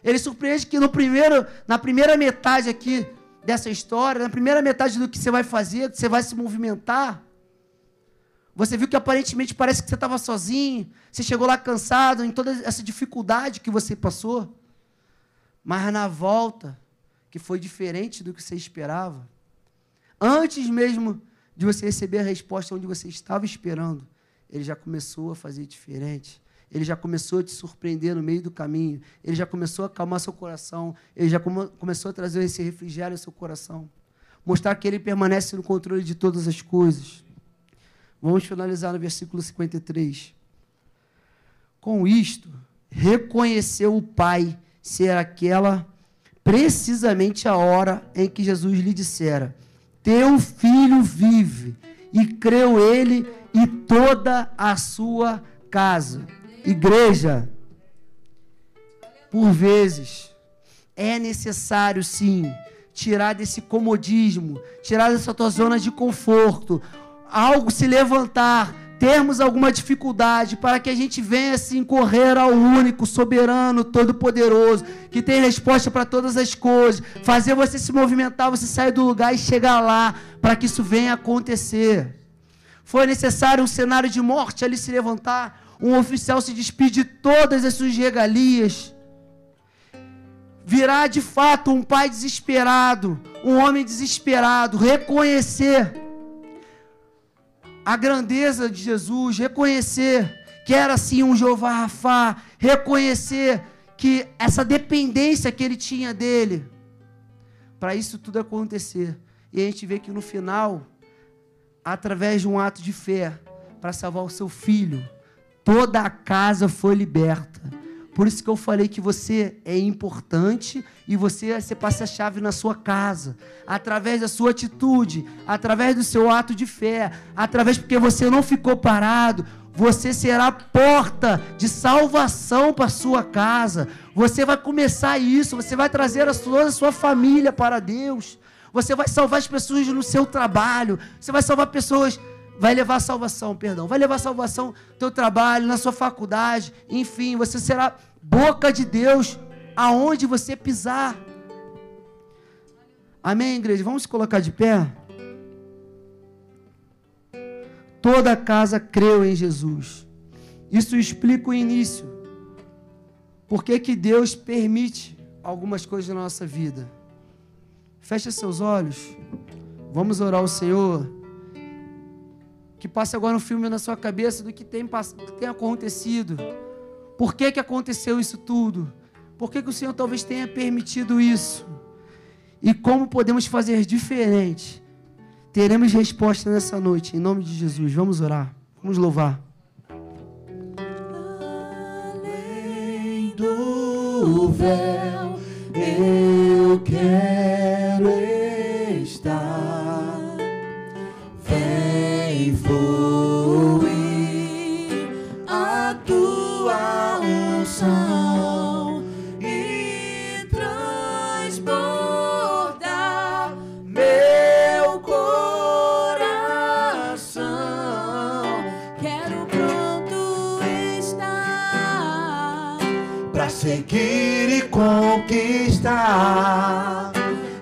Ele surpreende que no primeiro, na primeira metade aqui dessa história, na primeira metade do que você vai fazer, que você vai se movimentar, você viu que aparentemente parece que você estava sozinho, você chegou lá cansado, em toda essa dificuldade que você passou. Mas na volta, que foi diferente do que você esperava, Antes mesmo de você receber a resposta onde você estava esperando, ele já começou a fazer diferente. Ele já começou a te surpreender no meio do caminho. Ele já começou a acalmar seu coração. Ele já come começou a trazer esse refrigério ao seu coração. Mostrar que ele permanece no controle de todas as coisas. Vamos finalizar no versículo 53. Com isto, reconheceu o Pai ser aquela precisamente a hora em que Jesus lhe dissera: Teu filho vive. E creu ele e toda a sua casa. Igreja, por vezes, é necessário sim tirar desse comodismo, tirar dessa tua zona de conforto, algo se levantar, termos alguma dificuldade, para que a gente venha assim correr ao único, soberano, todo-poderoso, que tem resposta para todas as coisas, fazer você se movimentar, você sair do lugar e chegar lá, para que isso venha acontecer. Foi necessário um cenário de morte ali se levantar, um oficial se despedir de todas as suas regalias. Virá de fato um pai desesperado, um homem desesperado, reconhecer a grandeza de Jesus, reconhecer que era assim um Jeová Rafá, reconhecer que essa dependência que ele tinha dele, para isso tudo acontecer. E a gente vê que no final, através de um ato de fé, para salvar o seu filho, toda a casa foi liberta. Por isso que eu falei que você é importante e você, você passa a chave na sua casa, através da sua atitude, através do seu ato de fé, através porque você não ficou parado, você será porta de salvação para sua casa. Você vai começar isso, você vai trazer a toda a sua família para Deus. Você vai salvar as pessoas no seu trabalho, você vai salvar pessoas vai levar salvação, perdão, vai levar salvação no teu trabalho, na sua faculdade, enfim, você será boca de Deus aonde você pisar. Amém, igreja? Vamos se colocar de pé? Toda a casa creu em Jesus. Isso explica o início. Por que, que Deus permite algumas coisas na nossa vida? Feche seus olhos. Vamos orar ao Senhor que passe agora um filme na sua cabeça do que tem, que tem acontecido. Por que, que aconteceu isso tudo? Por que, que o Senhor talvez tenha permitido isso? E como podemos fazer diferente? Teremos resposta nessa noite, em nome de Jesus. Vamos orar, vamos louvar. Além do véu, eu quero estar.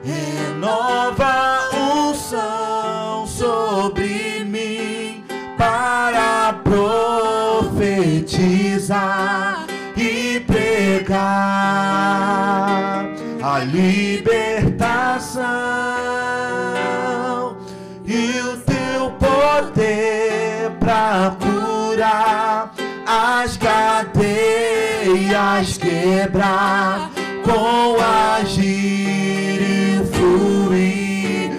Renova unção sobre mim para profetizar e pregar a libertação e o teu poder para curar as cadeias quebrar com agir e fluir.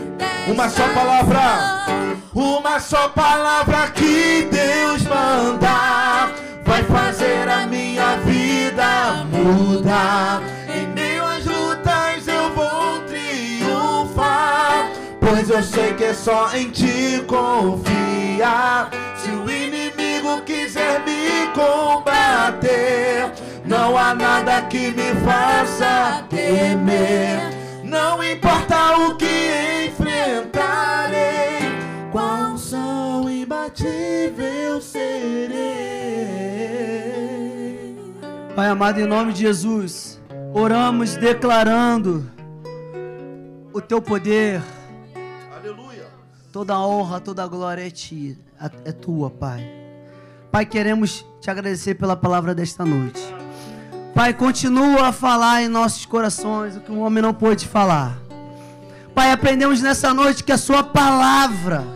Uma só palavra, uma só palavra que Deus mandar vai fazer a minha vida mudar. Em meio lutas eu vou triunfar, pois eu sei que é só em ti confiar. Se o inimigo quiser me combater, não há nada que me faça temer. Não importa o que enfrentarei, qual som imbatível serei. Pai amado, em nome de Jesus, oramos declarando o teu poder. Aleluia. Toda honra, toda glória é, ti, é tua, Pai. Pai, queremos te agradecer pela palavra desta noite. Pai, continua a falar em nossos corações o que o homem não pôde falar. Pai, aprendemos nessa noite que a Sua palavra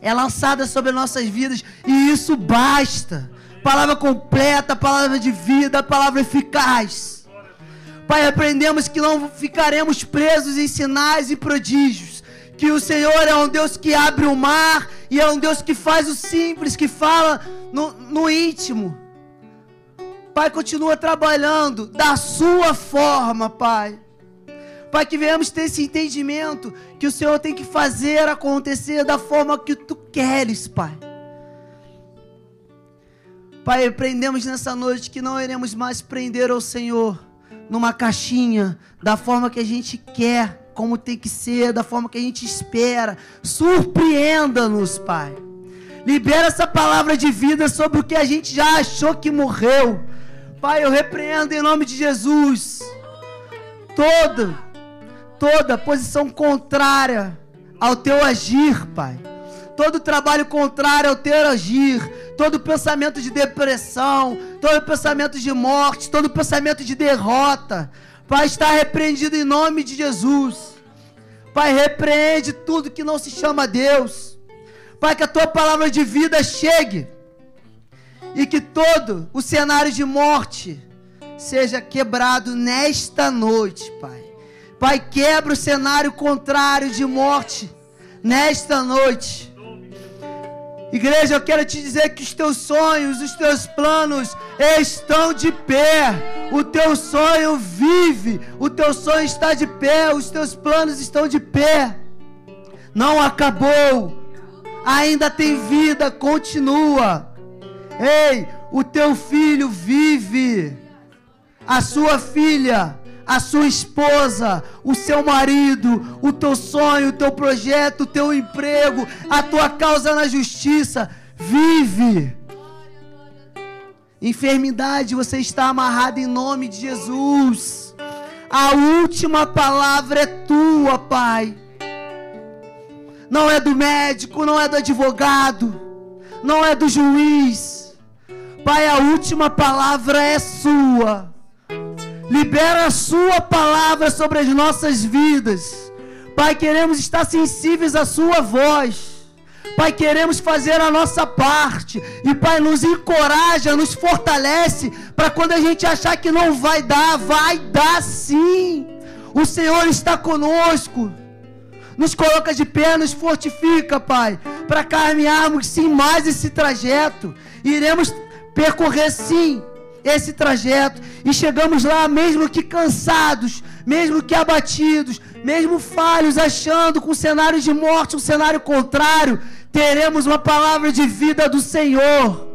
é lançada sobre nossas vidas e isso basta. Palavra completa, palavra de vida, palavra eficaz. Pai, aprendemos que não ficaremos presos em sinais e prodígios. Que o Senhor é um Deus que abre o mar e é um Deus que faz o simples, que fala no, no íntimo. Pai, continua trabalhando da sua forma, Pai. Pai, que venhamos ter esse entendimento que o Senhor tem que fazer acontecer da forma que tu queres, Pai. Pai, aprendemos nessa noite que não iremos mais prender ao Senhor numa caixinha, da forma que a gente quer, como tem que ser, da forma que a gente espera. Surpreenda-nos, Pai. Libera essa palavra de vida sobre o que a gente já achou que morreu. Pai, eu repreendo em nome de Jesus toda, toda posição contrária ao teu agir, Pai. Todo trabalho contrário ao teu agir, todo pensamento de depressão, todo pensamento de morte, todo pensamento de derrota, Pai, está repreendido em nome de Jesus. Pai, repreende tudo que não se chama Deus. Pai, que a tua palavra de vida chegue e que todo o cenário de morte seja quebrado nesta noite, Pai. Pai, quebra o cenário contrário de morte nesta noite. Igreja, eu quero te dizer que os teus sonhos, os teus planos estão de pé. O teu sonho vive, o teu sonho está de pé, os teus planos estão de pé. Não acabou, ainda tem vida, continua. Ei, o teu filho vive, a sua filha, a sua esposa, o seu marido, o teu sonho, o teu projeto, o teu emprego, a tua causa na justiça, vive. Enfermidade, você está amarrado em nome de Jesus. A última palavra é tua, Pai. Não é do médico, não é do advogado, não é do juiz Pai, a última palavra é sua. Libera a sua palavra sobre as nossas vidas. Pai, queremos estar sensíveis à sua voz. Pai, queremos fazer a nossa parte. E Pai, nos encoraja, nos fortalece para quando a gente achar que não vai dar, vai dar sim. O Senhor está conosco. Nos coloca de pé, nos fortifica, Pai, para caminharmos sim mais esse trajeto. Iremos percorrer sim esse trajeto e chegamos lá mesmo que cansados, mesmo que abatidos, mesmo falhos, achando com um cenário de morte, um cenário contrário, teremos uma palavra de vida do Senhor.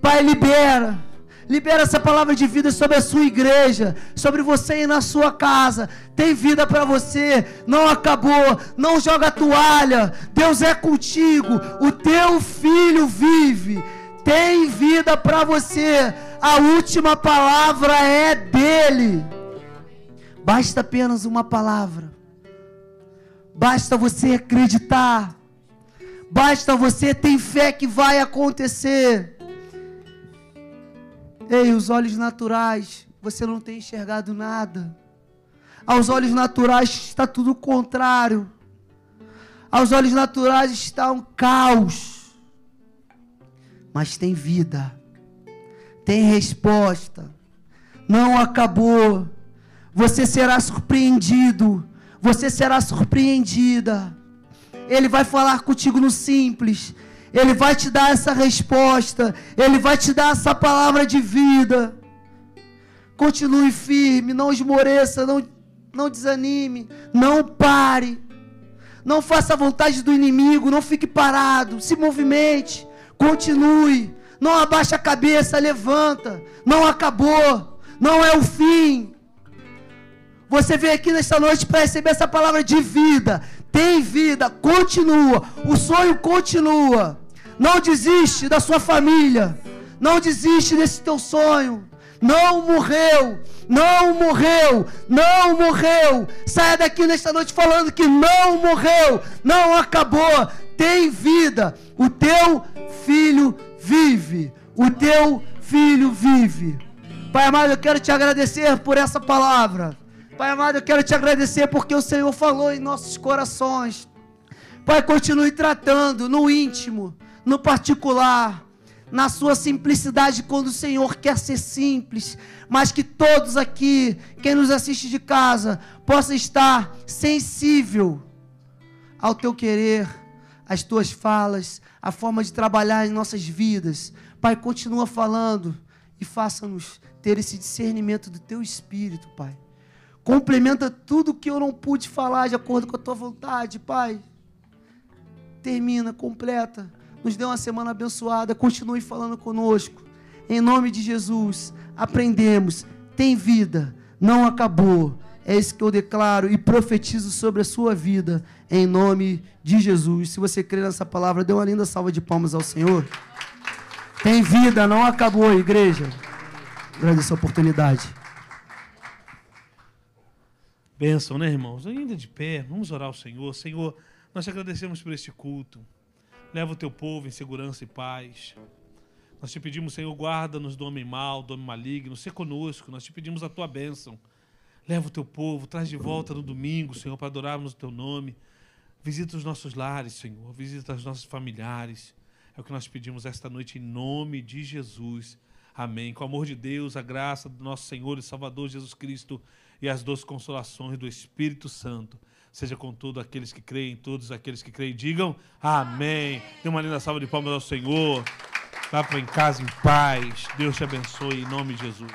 Pai, libera. Libera essa palavra de vida sobre a sua igreja, sobre você e na sua casa. Tem vida para você, não acabou, não joga a toalha. Deus é contigo. O teu filho vive tem vida para você. A última palavra é dele. Basta apenas uma palavra. Basta você acreditar. Basta você ter fé que vai acontecer. Ei, os olhos naturais, você não tem enxergado nada. Aos olhos naturais está tudo contrário. Aos olhos naturais está um caos mas tem vida, tem resposta, não acabou. Você será surpreendido, você será surpreendida. Ele vai falar contigo no simples, ele vai te dar essa resposta, ele vai te dar essa palavra de vida. Continue firme, não esmoreça, não, não desanime, não pare. Não faça a vontade do inimigo, não fique parado, se movimente. Continue. Não abaixa a cabeça, levanta. Não acabou. Não é o fim. Você veio aqui nesta noite para receber essa palavra de vida. Tem vida, continua. O sonho continua. Não desiste da sua família. Não desiste desse teu sonho. Não morreu, não morreu, não morreu. Saia daqui nesta noite falando que não morreu, não acabou, tem vida. O teu filho vive. O teu filho vive. Pai amado, eu quero te agradecer por essa palavra. Pai amado, eu quero te agradecer porque o Senhor falou em nossos corações. Pai, continue tratando no íntimo, no particular, na sua simplicidade, quando o Senhor quer ser simples, mas que todos aqui, quem nos assiste de casa, possa estar sensível ao teu querer, às tuas falas, a forma de trabalhar em nossas vidas. Pai, continua falando e faça-nos ter esse discernimento do teu espírito, Pai. Complementa tudo que eu não pude falar de acordo com a tua vontade, Pai. Termina, completa. Nos dê uma semana abençoada. Continue falando conosco. Em nome de Jesus, aprendemos. Tem vida, não acabou. É isso que eu declaro e profetizo sobre a sua vida, em nome de Jesus. Se você crê nessa palavra, dê uma linda salva de palmas ao Senhor. Tem vida, não acabou, igreja. Agradeço a oportunidade. Bênção, né, irmãos? Ainda de pé, vamos orar ao Senhor. Senhor, nós te agradecemos por este culto. Leva o teu povo em segurança e paz. Nós te pedimos, Senhor, guarda-nos do homem mau, do homem maligno, se conosco. Nós te pedimos a tua bênção. Leva o teu povo, traz de volta no domingo, Senhor, para adorarmos o teu nome. Visita os nossos lares, Senhor. Visita os nossos familiares. É o que nós pedimos esta noite em nome de Jesus. Amém. Com o amor de Deus, a graça do nosso Senhor e Salvador Jesus Cristo e as doces consolações do Espírito Santo. Seja com todos aqueles que creem, todos aqueles que creem, digam amém. Dê uma linda salva de palmas ao Senhor. Vá para em casa em paz. Deus te abençoe em nome de Jesus.